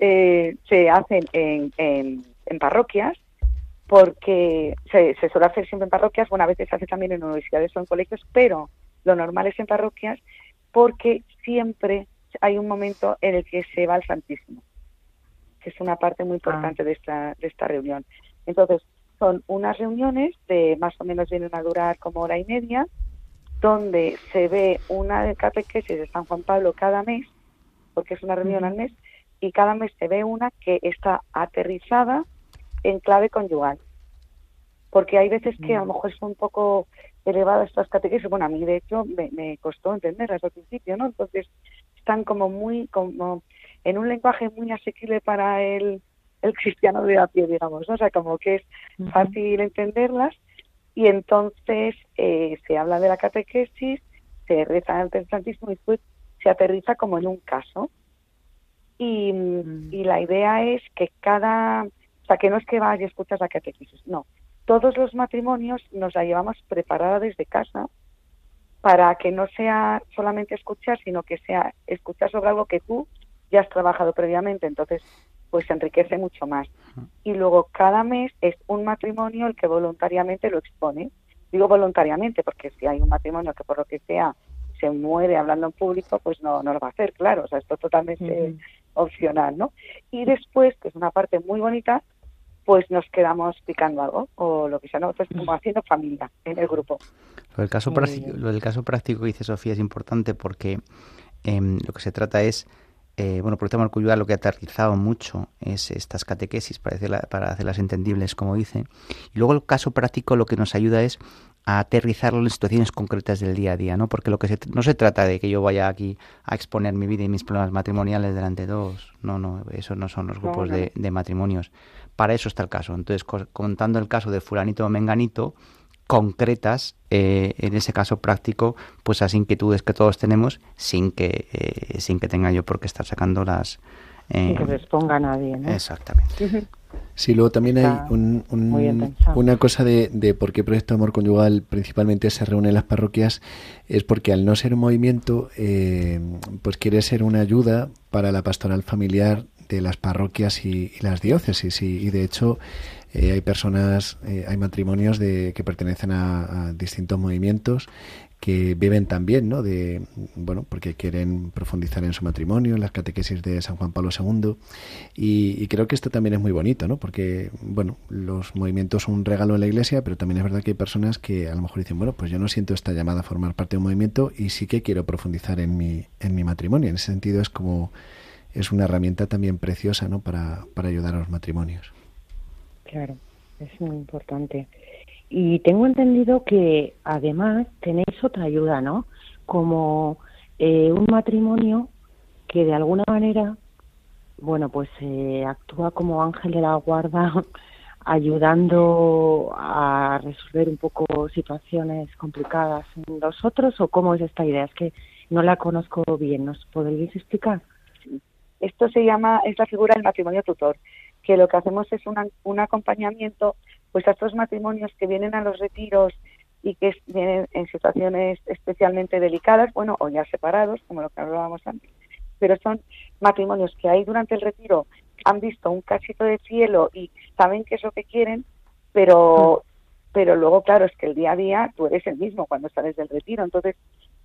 Eh, se hacen en, en, parroquias porque se, se, suele hacer siempre en parroquias, bueno, a veces se hace también en universidades o en colegios, pero lo normal es en parroquias porque siempre hay un momento en el que se va al Santísimo, que es una parte muy importante ah. de, esta, de esta reunión. Entonces, son unas reuniones de más o menos vienen a durar como hora y media, donde se ve una de catequesis de San Juan Pablo cada mes, porque es una reunión al mes, y cada mes se ve una que está aterrizada en clave conyugal. Porque hay veces que a lo mejor es un poco elevadas estas catequesis. Bueno, a mí de hecho me, costó entenderlas al principio, ¿no? Entonces están como muy, como en un lenguaje muy asequible para el, el cristiano de a pie, digamos, ¿no? O sea, como que es fácil entenderlas y entonces eh, se habla de la catequesis, se reza el Santísimo y después se aterriza como en un caso. Y, y la idea es que cada, o sea, que no es que vayas y escuchas la catequesis, no, todos los matrimonios nos la llevamos preparada desde casa para que no sea solamente escuchar, sino que sea escuchar sobre algo que tú ya has trabajado previamente. Entonces, pues enriquece mucho más. Y luego cada mes es un matrimonio el que voluntariamente lo expone. Digo voluntariamente porque si hay un matrimonio que por lo que sea se muere hablando en público, pues no, no lo va a hacer, claro. O sea, esto es totalmente opcional, ¿no? Y después, que es una parte muy bonita, pues nos quedamos picando algo o lo que sea, ¿no? Pues como haciendo familia en el grupo. Lo del caso, práctico, lo del caso práctico que dice Sofía es importante porque em, lo que se trata es, eh, bueno, por el tema del lo que ha aterrizado mucho es estas catequesis para, para hacerlas entendibles, como dice. Y luego el caso práctico lo que nos ayuda es a aterrizarlo en situaciones concretas del día a día, ¿no? Porque lo que no se trata de que yo vaya aquí a exponer mi vida y mis problemas matrimoniales delante de dos. No, no, eso no son los grupos de matrimonios para eso está el caso. Entonces, contando el caso de fulanito o menganito, concretas, eh, en ese caso práctico, pues las inquietudes que todos tenemos, sin que, eh, sin que tenga yo por qué estar sacando las... sin que les ponga nadie, ¿no? Exactamente. Sí, luego también hay una cosa de, de, por qué Proyecto Amor Conyugal principalmente se reúne en las parroquias, es porque al no ser un movimiento, eh, pues quiere ser una ayuda para la pastoral familiar de las parroquias y, las diócesis. Y, de hecho eh, hay personas, eh, hay matrimonios de, que pertenecen a distintos movimientos que viven también, ¿no? De, bueno, porque quieren profundizar en su matrimonio, en las catequesis de San Juan Pablo II. Y, creo que esto también es muy bonito, ¿no? Porque, bueno, los movimientos son un regalo en la iglesia, pero también es verdad que hay personas que a lo mejor dicen, bueno, pues yo no siento esta llamada a formar parte de un movimiento y sí que quiero profundizar en mi, en mi matrimonio. En ese sentido es como, es una herramienta también preciosa, ¿no? Para, para ayudar a los matrimonios. Claro, es muy importante. Y tengo entendido que además tenéis otra ayuda, ¿no? Como eh, un matrimonio que de alguna manera, bueno, pues eh, actúa como ángel de la guarda, <laughs> ayudando a resolver un poco situaciones complicadas en los otros, o cómo es esta idea? Es que no la conozco bien, ¿nos podríais explicar? Esto se llama, es la figura del matrimonio tutor, que lo que hacemos es un acompañamiento pues a estos matrimonios que vienen a los retiros y que vienen en situaciones especialmente delicadas, bueno, o ya separados, como lo que hablábamos antes, pero son matrimonios que ahí durante el retiro han visto un cachito de cielo y saben qué es lo que quieren, pero pero luego claro es que el día a día tú eres el mismo cuando sales del retiro, entonces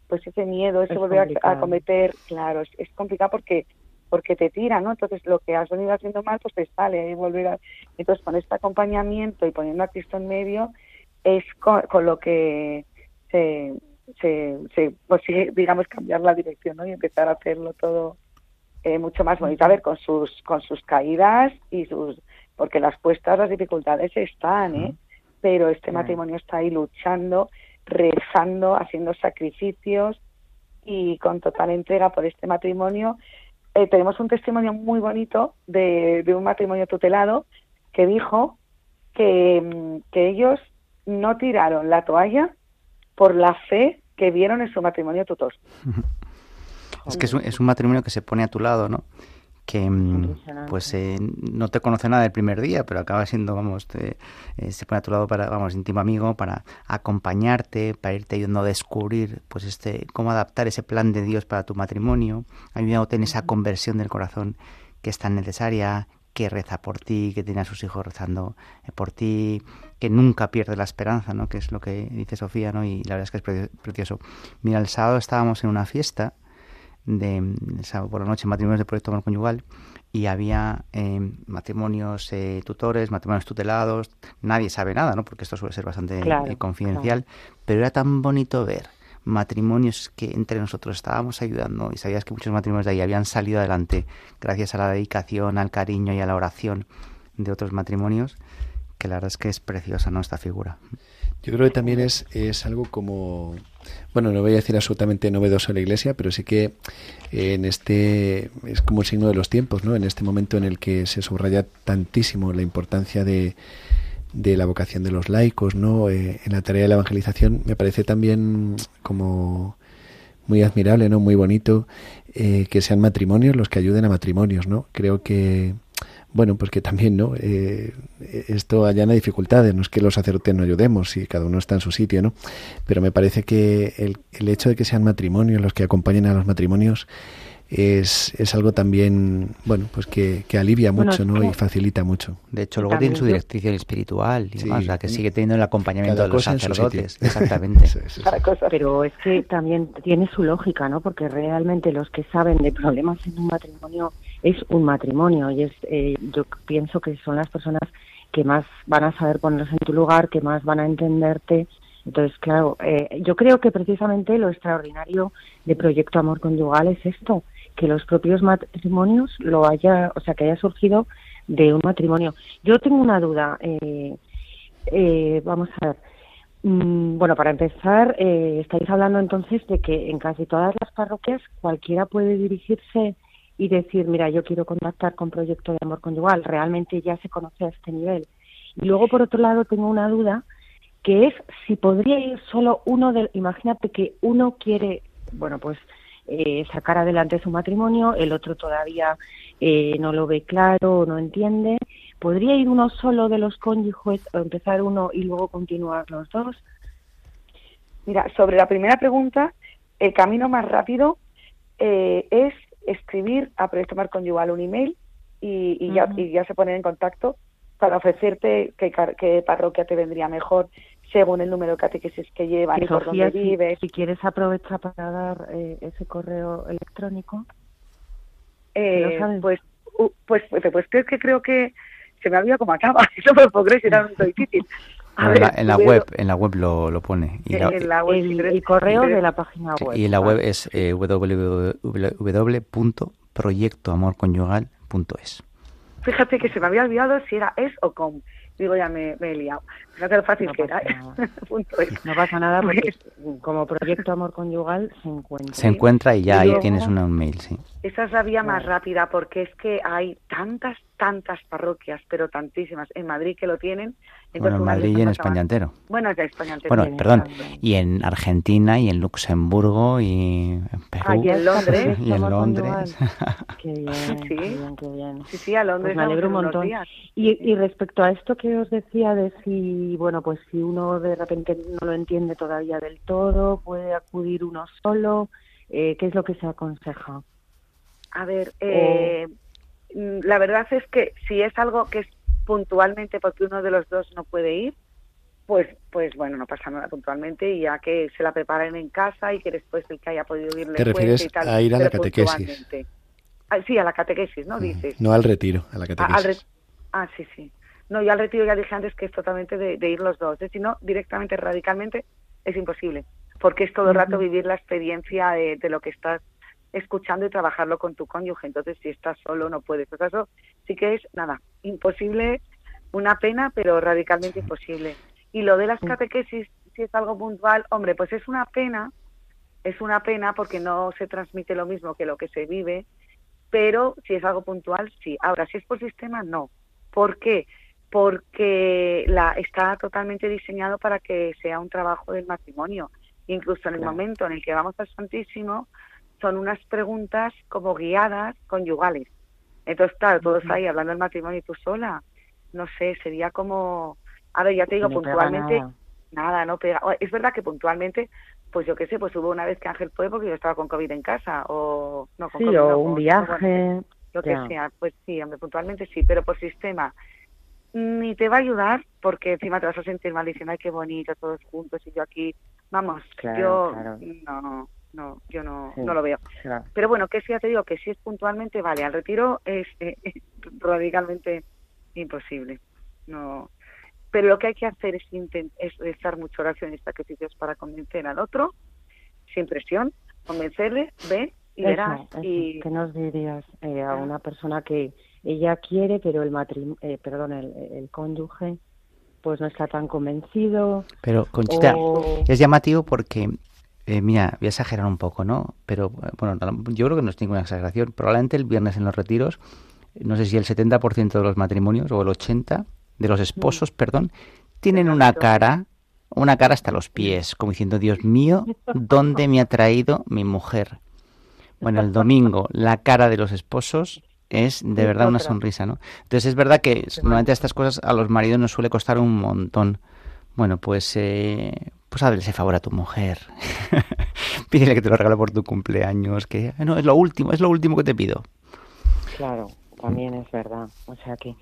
pues ese miedo, ese volver a, cometer, claro, es, es complicado porque porque te tira, ¿no? Entonces lo que has venido haciendo mal, pues te sale y volver a... Entonces con este acompañamiento y poniendo a Cristo en medio es con, lo que se, se, se consigue, digamos, cambiar la dirección, ¿no? Y empezar a hacerlo todo eh, mucho más bonito. A ver, con sus, con sus caídas y sus... Porque las puestas, las dificultades están, ¿eh? Pero este matrimonio está ahí luchando, rezando, haciendo sacrificios y con total entrega por este matrimonio eh, tenemos un testimonio muy bonito de, un matrimonio tutelado que dijo que, mm, que ellos no tiraron la toalla por la fe que vieron en su matrimonio tutor. <laughs> Es que es un, es un, matrimonio que se pone a tu lado, ¿no? Que mm, pues eh, no te conoce nada el primer día, pero acaba siendo, vamos, te, eh, se pone a tu lado para, vamos, íntimo amigo, para acompañarte, para irte ayudando a descubrir, pues este, cómo adaptar ese plan de Dios para tu matrimonio, ayudándote en esa conversión del corazón que es tan necesaria, que reza por ti, que tiene a sus hijos rezando eh, por ti, que nunca pierde la esperanza, ¿no? Que es lo que dice Sofía, ¿no? Y la verdad es que es precioso. Mira, el sábado estábamos en una fiesta de por la noche matrimonios de proyecto amor conyugal y había eh, matrimonios eh, tutores, matrimonios tutelados, nadie sabe nada, ¿no? Porque esto suele ser bastante eh, confidencial, pero era tan bonito ver matrimonios que entre nosotros estábamos ayudando y sabías que muchos matrimonios de ahí habían salido adelante gracias a la dedicación, al cariño y a la oración de otros matrimonios, que la verdad es que es preciosa, ¿no? Esta figura. Yo creo que también es, es algo como bueno, no voy a decir absolutamente novedoso a la Iglesia, pero sí que eh, en este es como el signo de los tiempos, ¿no? En este momento en el que se subraya tantísimo la importancia de, de la vocación de los laicos, ¿no? Eh, en la tarea de la evangelización me parece también como muy admirable, ¿no? Muy bonito eh, que sean matrimonios los que ayuden a matrimonios, ¿no? Creo que bueno, pues que también, ¿no? Eh, esto allana dificultades, no es que los sacerdotes no ayudemos y cada uno está en su sitio, ¿no? Pero me parece que el, el hecho de que sean matrimonios los que acompañen a los matrimonios es, es algo también, bueno, pues que, que alivia mucho, ¿no? Y facilita mucho. De hecho, luego tiene su directriz espiritual, y o sea, que sigue teniendo el acompañamiento de los sacerdotes. <laughs> Exactamente. Pero es que también tiene su lógica, ¿no? Porque realmente los que saben de problemas en un matrimonio es un matrimonio y es, eh, yo pienso que son las personas que más van a saber ponerse en tu lugar, que más van a entenderte. Entonces, claro, eh, yo creo que precisamente lo extraordinario de Proyecto Amor Conyugal es esto, que los propios matrimonios lo haya, o sea, que haya surgido de un matrimonio. Yo tengo una duda. Eh, eh, vamos a ver. Mm, bueno, para empezar, eh, estáis hablando entonces de que en casi todas las parroquias cualquiera puede dirigirse y decir, mira, yo quiero contactar con Proyecto de Amor Conyugal. Realmente ya se conoce a este nivel. Y luego, por otro lado, tengo una duda que es si podría ir solo uno de, imagínate que uno quiere, bueno, pues eh, sacar adelante su matrimonio, el otro todavía eh, no lo ve claro no entiende. ¿Podría ir uno solo de los cónyuges o empezar uno y luego continuar los dos? Mira, sobre la primera pregunta, el camino más rápido eh, es escribir a Proyecto Mar Conyugal un email y, ya, y ya se ponen en contacto para ofrecerte qué, qué parroquia te vendría mejor según el número de catequesis que llevan y, por dónde vives. Si, quieres aprovechar para dar eh, ese correo electrónico. Eh, pues, pues, pues, pues, creo que creo que se me había como acaba. Eso <laughs> me puedo creer era muy difícil. <laughs> en, la, en la web, en la web lo, lo pone. Y en la web, el, correo de la página web. Y en la web es eh, www.proyectoamorconyugal.es. Fíjate que se me había olvidado si era es o com. Digo, ya me, he liado. Fíjate lo fácil que era. ¿eh? <laughs> No pasa nada porque pues como proyecto Amor Conyugal se encuentra. Se encuentra y ya ahí tienes un mail, sí. Esa es la vía más rápida porque es que hay tantas, tantas parroquias, pero tantísimas en Madrid que lo tienen bueno, en Madrid y en España entero. Bueno, en España entero. Bueno, perdón, y en Argentina y en Luxemburgo y en Perú. Ah, y en Londres. <laughs> y en Londres. <laughs> qué bien, sí. Qué bien, qué bien. Sí, sí, a Londres. Pues me alegro un montón. Y, y respecto a esto que os decía de si, bueno, pues si uno de repente no lo entiende todavía del todo, puede acudir uno solo, eh, ¿qué es lo que se aconseja? A ver, eh, mm, la verdad es que si es algo que es puntualmente porque uno de los dos no puede ir, pues, pues bueno, no pasa nada puntualmente y ya que se la preparen en casa y que después el que haya podido ir le ¿Te refieres a ir a la catequesis? Ah, sí, a la catequesis, ¿no? Dices. No al retiro, a la catequesis. ah, sí, sí. No, yo al retiro ya dije antes que es totalmente de, ir los dos. Si no, directamente, radicalmente, es imposible. Porque es todo el rato vivir la experiencia de, de, lo que estás escuchando y trabajarlo con tu cónyuge. Entonces, si estás solo, no puedes. Por eso sí que es, nada, imposible, una pena, pero radicalmente imposible. Y lo de las catequesis, si es algo puntual, hombre, pues es una pena, es una pena porque no se transmite lo mismo que lo que se vive, pero si es algo puntual, sí. Ahora, si es por sistema, no. ¿Por qué? Porque la, está totalmente diseñado para que sea un trabajo del matrimonio. Incluso en el momento en el que vamos al Santísimo, son unas preguntas como guiadas conyugales. Entonces, claro, todos ahí hablando del matrimonio y tú sola, no sé, sería como, a ver, ya te digo, puntualmente, nada. no pega. Es verdad que puntualmente, pues yo qué sé, pues hubo una vez que Ángel fue porque yo estaba con COVID en casa, o no, con sí, COVID, o un viaje. lo que sea, pues sí, hombre, puntualmente sí, pero por sistema ni te va a ayudar porque encima te vas a sentir mal diciendo, ay, qué bonito, todos juntos y yo aquí, vamos, yo no, no, yo no, no lo veo. Pero bueno, que si ya te digo que si es puntualmente, vale, al retiro es, eh, <laughs> radicalmente imposible. No, pero lo que hay que hacer es, es rezar mucho oración y sacrificios para convencer al otro, sin presión, convencerle, ve y verás. y... ¿Qué nos dirías eh, a una persona que ella quiere, pero el matrimonio, eh, perdón, el, el cónyuge pues no está tan convencido. Pero Conchita, es llamativo porque eh, mira, voy a exagerar un poco, ¿no? Pero bueno, yo creo que no es ninguna exageración. Probablemente el viernes en los retiros, no sé si el 70% de los matrimonios o el 80% de los esposos, mm. perdón, tienen una cara, una cara hasta los pies, como diciendo, Dios mío, ¿dónde me ha traído mi mujer? Bueno, el domingo, la cara de los esposos es de verdad una sonrisa, ¿no? Entonces es verdad que normalmente estas cosas a los maridos nos suele costar un montón. Bueno, pues eh, pues hazle ese favor a tu mujer. <laughs> Pídele que te lo regale por tu cumpleaños, que no, es lo último, es lo último que te pido. Claro, también es verdad. O sea que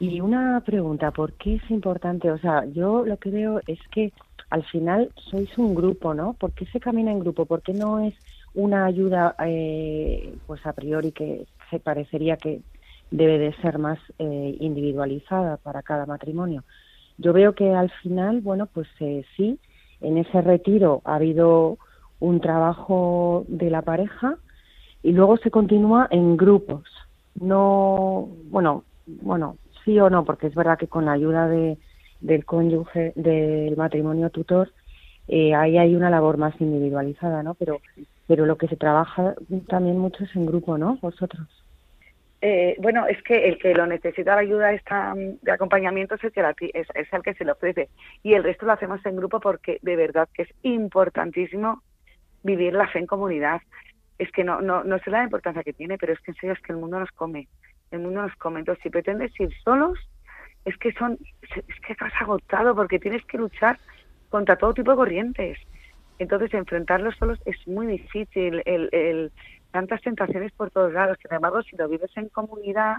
y una pregunta, ¿por qué es importante? O sea, yo lo que veo es que al final sois un grupo, ¿no? ¿Por qué se camina en grupo? ¿Por qué no es una ayuda, eh, pues a priori que se parecería que debe de ser más eh, individualizada para cada matrimonio? Yo veo que al final, bueno, pues eh, sí, en ese retiro ha habido un trabajo de la pareja y luego se continúa en grupos. No, bueno, bueno, sí o no, porque es verdad que con la ayuda de, del cónyuge, del matrimonio tutor, eh, ahí hay una labor más individualizada, ¿no? Pero, pero lo que se trabaja también mucho es en grupo, ¿no? Vosotros. Eh, bueno, es que el que lo necesita la ayuda esta, de acompañamiento es el, que es, es el que se le ofrece. Y el resto lo hacemos en grupo porque de verdad que es importantísimo vivir la fe en comunidad. Es que no, no, no sé la importancia que tiene, pero es que en serio es que el mundo nos come. El mundo nos come. Entonces, si pretendes ir solos, es que son, es que estás agotado porque tienes que luchar contra todo tipo de corrientes. Entonces, enfrentarlos solos es muy difícil. El, tantas tentaciones por todos lados. Sin embargo, si lo vives en comunidad,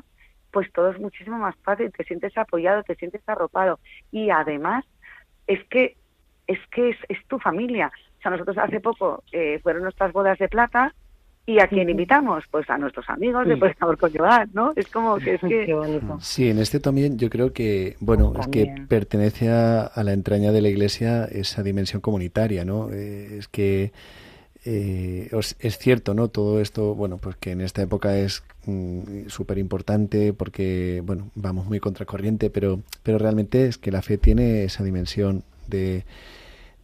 pues todo es muchísimo más fácil. Te sientes apoyado, te sientes arropado. Y además, es que es que es, es tu familia. O sea, nosotros hace poco eh, fueron nuestras bodas de plata ¿Y a quién invitamos? Pues a nuestros amigos de por Conllevar, ¿no? Es como que es <laughs> que... Sí, en este también yo creo que, bueno, es que pertenece a, la entraña de la Iglesia esa dimensión comunitaria, ¿no? Eh, es que eh, es cierto, ¿no? Todo esto, bueno, pues que en esta época es mm, súper importante porque, bueno, vamos muy contracorriente, pero, pero realmente es que la fe tiene esa dimensión de,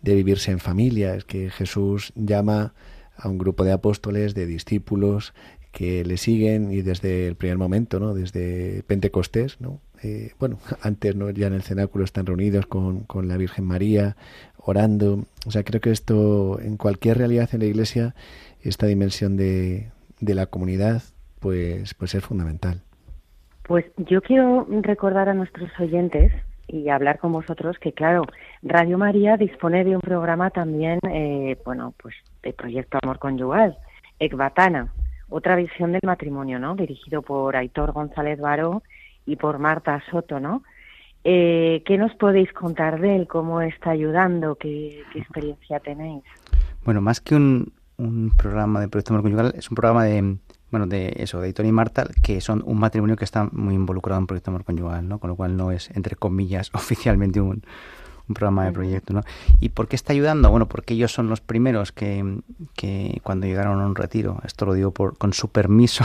de vivirse en familia, es que Jesús llama a un grupo de apóstoles, de discípulos que le siguen y desde el primer momento, ¿no? Desde Pentecostés, ¿no? Eh, bueno, <laughs> antes, ¿no? Ya en el cenáculo están reunidos con, con la Virgen María, orando. O sea, creo que esto, en cualquier realidad en la Iglesia, esta dimensión de, de la comunidad, pues, pues es fundamental. Pues yo quiero recordar a nuestros oyentes y hablar con vosotros que, claro, Radio María dispone de un programa también, eh, bueno, pues de Proyecto Amor Conyugal, Ecbatana, otra visión del matrimonio, ¿no? Dirigido por Aitor González Baró y por Marta Soto, ¿no? Eh, ¿Qué nos podéis contar de él? ¿Cómo está ayudando? ¿Qué, experiencia tenéis? Bueno, más que un, un programa de Proyecto Conyugal, es un programa de, bueno, de eso, de Aitor y Marta, que son un matrimonio que está muy involucrado en Proyecto Amor Conyugal, ¿no? Con lo cual no es, entre comillas, <laughs> oficialmente un, un programa de proyecto, ¿no? ¿Y por qué está ayudando? Bueno, porque ellos son los primeros que, que cuando llegaron a un retiro, esto lo digo por, con su permiso,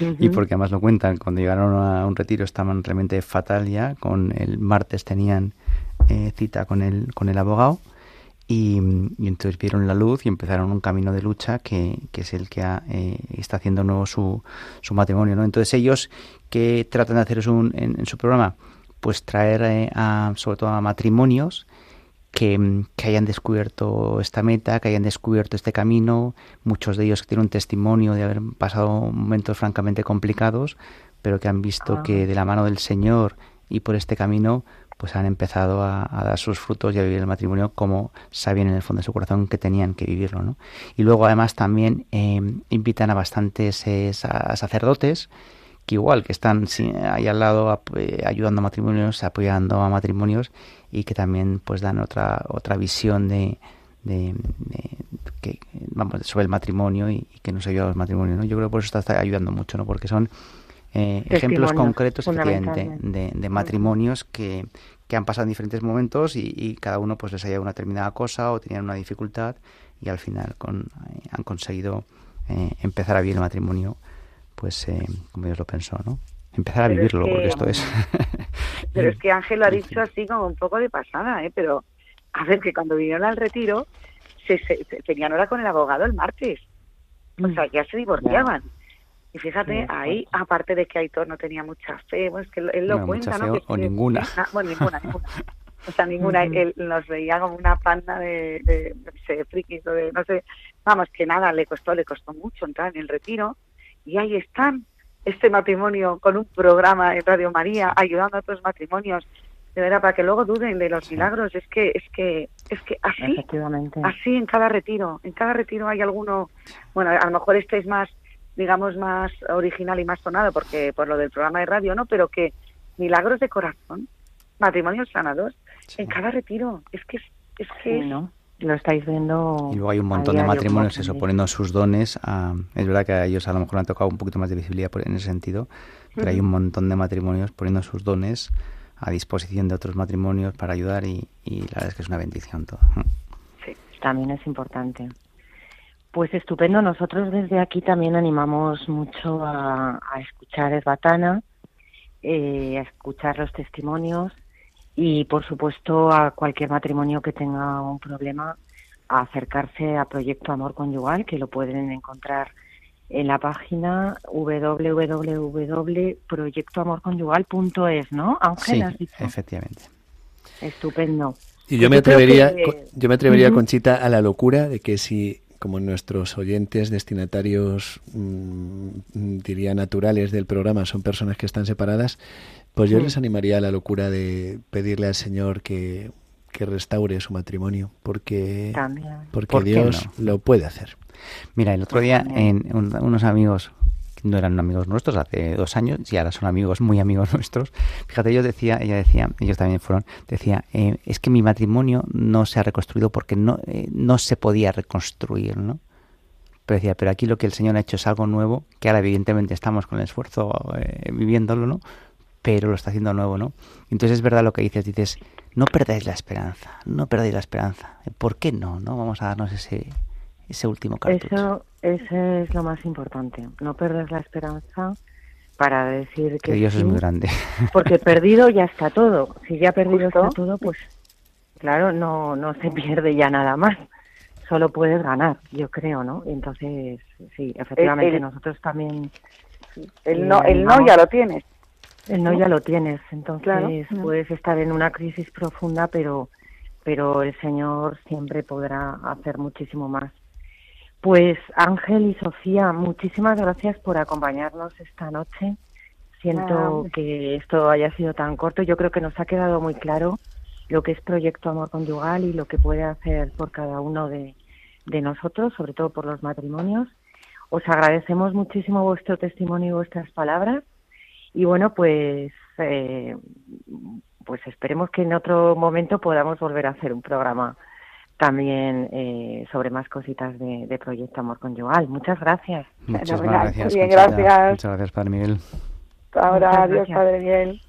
<laughs> y porque además lo cuentan, cuando llegaron a un retiro estaban realmente fatal ya, con el martes tenían eh, cita con el, con el abogado, y, entonces vieron la luz y empezaron un camino de lucha que, que es el que eh, está haciendo nuevo su, su matrimonio, ¿no? Entonces ellos, que tratan de hacer eso en su programa? Pues traer eh, a, sobre todo a matrimonios que, que, hayan descubierto esta meta, que hayan descubierto este camino, muchos de ellos que tienen un testimonio de haber pasado momentos francamente complicados, pero que han visto ah. que de la mano del Señor y por este camino pues han empezado a, dar sus frutos y a vivir el matrimonio como sabían en el fondo de su corazón que tenían que vivirlo. ¿no? Y luego además también eh, invitan a bastantes eh, sacerdotes que igual que están ahí al lado eh, ayudando a matrimonios, apoyando a matrimonios y que también pues dan otra otra visión de, de, que vamos sobre el matrimonio y, que nos ayuda a los matrimonios, ¿no? Yo creo que por eso está, ayudando mucho, ¿no? Porque son eh, ejemplos concretos de, de, matrimonios que, que han pasado en diferentes momentos y, cada uno pues les haya una determinada cosa o tenían una dificultad y al final con, eh, han conseguido empezar a vivir el matrimonio pues eh, como Dios lo pensó, ¿no? Empezar a vivirlo, porque esto es... <laughs> pero es que Ángel lo ha <laughs> dicho así como un poco de pasada, ¿eh? Pero, a ver, que cuando vinieron al retiro, se, tenían hora con el abogado el martes. O sea, ya se divorciaban. Y fíjate, ahí, aparte de que Aitor no tenía mucha fe, bueno, es que él lo cuenta, ¿no? o ninguna. bueno, ninguna, ninguna. <laughs> O sea, ninguna. Él nos veía como una panda de, de, de frikis o de, no sé. Vamos, que nada, le costó, le costó mucho entrar en el retiro y ahí están, este matrimonio con un programa en Radio María ayudando a otros matrimonios, de verdad, para que luego duden de los milagros. Es que, es que, es que así, así en cada retiro, en cada retiro hay alguno, bueno, a lo mejor este es más, digamos, más original y más sonado porque por lo del programa de radio, ¿no? Pero que milagros de corazón, matrimonios sanados, en cada retiro. Es que, es que ¿no? Lo estáis viendo. Y luego hay un montón de matrimonios eso, poniendo sus dones. A, es verdad que a ellos a lo mejor han tocado un poquito más de visibilidad en ese sentido, pero hay un montón de matrimonios poniendo sus dones a disposición de otros matrimonios para ayudar y, la verdad es que es una bendición todo. Sí, también es importante. Pues estupendo. Nosotros desde aquí también animamos mucho a, a escuchar Esbatana, eh, a escuchar los testimonios y por supuesto a cualquier matrimonio que tenga un problema a acercarse a Proyecto Amor Conyugal que lo pueden encontrar en la página www.proyectoamorconyugal.es, ¿no? Ángel, sí, efectivamente. Estupendo. Y yo me atrevería, yo me atrevería, Conchita, a la locura de que si, como nuestros oyentes destinatarios, mm, diría naturales del programa, son personas que están separadas, pues yo les animaría a la locura de pedirle al Señor que, que restaure su matrimonio, porque, porque Dios lo puede hacer. Mira, el otro día en unos amigos no eran amigos nuestros hace dos años y ahora son amigos, muy amigos <laughs> nuestros. Fíjate, yo decía, ella decía, ellos también fueron, decía, eh, es que mi matrimonio no se ha reconstruido porque no, eh, no se podía reconstruir, ¿no? Pero decía, pero aquí lo que el Señor ha hecho es algo nuevo, que ahora evidentemente estamos con el esfuerzo eh, viviéndolo, ¿no? Pero lo está haciendo nuevo, ¿no? Entonces es verdad lo que dices, dices, no perdáis la esperanza, no perdáis la esperanza. ¿Por qué no? ¿No? Vamos a darnos ese, ese último cartucho. Eso, es lo más importante, no perder la esperanza para decir que, Dios es muy grande. Porque <laughs> perdido ya está todo. Si ya perdido está todo, pues claro, no, no se pierde ya nada más. Solo puedes ganar, yo creo, ¿no? Y entonces, sí, efectivamente, nosotros también... El no, el no ya lo tienes. El no, ya lo tienes. Entonces puedes estar en una crisis profunda, pero, pero el Señor siempre podrá hacer muchísimo más. Pues Ángel y Sofía, muchísimas gracias por acompañarnos esta noche. Siento que esto haya sido tan corto. Yo creo que nos ha quedado muy claro lo que es Proyecto Amor Conyugal y lo que puede hacer por cada uno de, nosotros, sobre todo por los matrimonios. Os agradecemos muchísimo vuestro testimonio y vuestras palabras. Y bueno, pues, eh, pues esperemos que en otro momento podamos volver a hacer un programa también eh, sobre más cositas de, Proyecto Amor Conyugal. Muchas gracias. Muchas gracias. gracias. Muchas gracias, Padre Miguel. Ahora, adiós, Padre Miguel.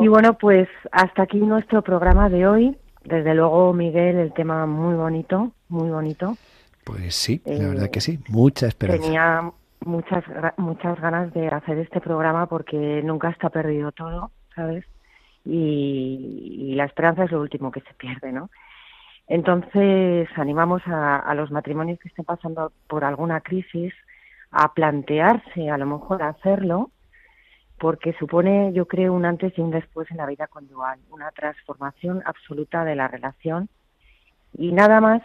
Y bueno, pues hasta aquí nuestro programa de hoy. Desde luego, Miguel, el tema muy bonito, muy bonito. Pues sí, la verdad que sí, mucha esperanza. Tenía muchas muchas ganas de hacer este programa porque nunca está perdido todo, ¿sabes? y la esperanza es lo último que se pierde, ¿no? Entonces, animamos a, los matrimonios que estén pasando por alguna crisis a plantearse a lo mejor hacerlo, porque supone, yo creo, un antes y un después en la vida conyugal, una transformación absoluta de la relación. Y nada más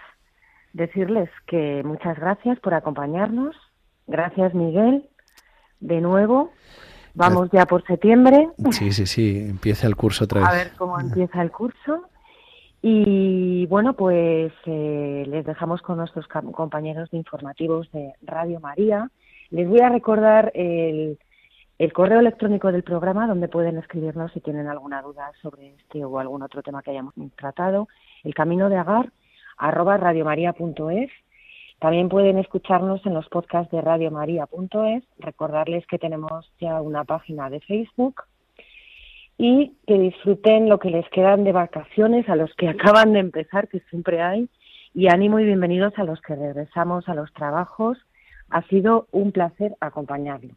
decirles que muchas gracias por acompañarnos. Gracias, Miguel. De nuevo, vamos ya por septiembre. Sí, sí, sí, empieza el curso otra vez. A ver cómo empieza el curso. Y bueno, pues eh, les dejamos con nuestros compañeros de informativos de Radio María. Les voy a recordar el, el, correo electrónico del programa donde pueden escribirnos si tienen alguna duda sobre este o algún otro tema que hayamos tratado. El camino de agar arroba radiomaria.es. También pueden escucharnos en los podcasts de radiomaria.es. Recordarles que tenemos ya una página de Facebook y que disfruten lo que les quedan de vacaciones a los que <laughs> acaban de empezar, que siempre hay, y ánimo y bienvenidos a los que regresamos a los trabajos. Ha sido un placer acompañarlos.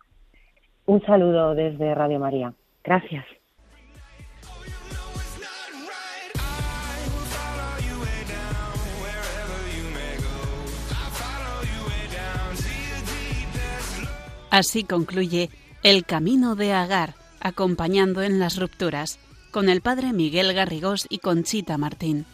Un saludo desde Radio María. Gracias. Así concluye El Camino de Agar acompañando en las rupturas, con el padre Miguel Garrigós y Conchita Martín.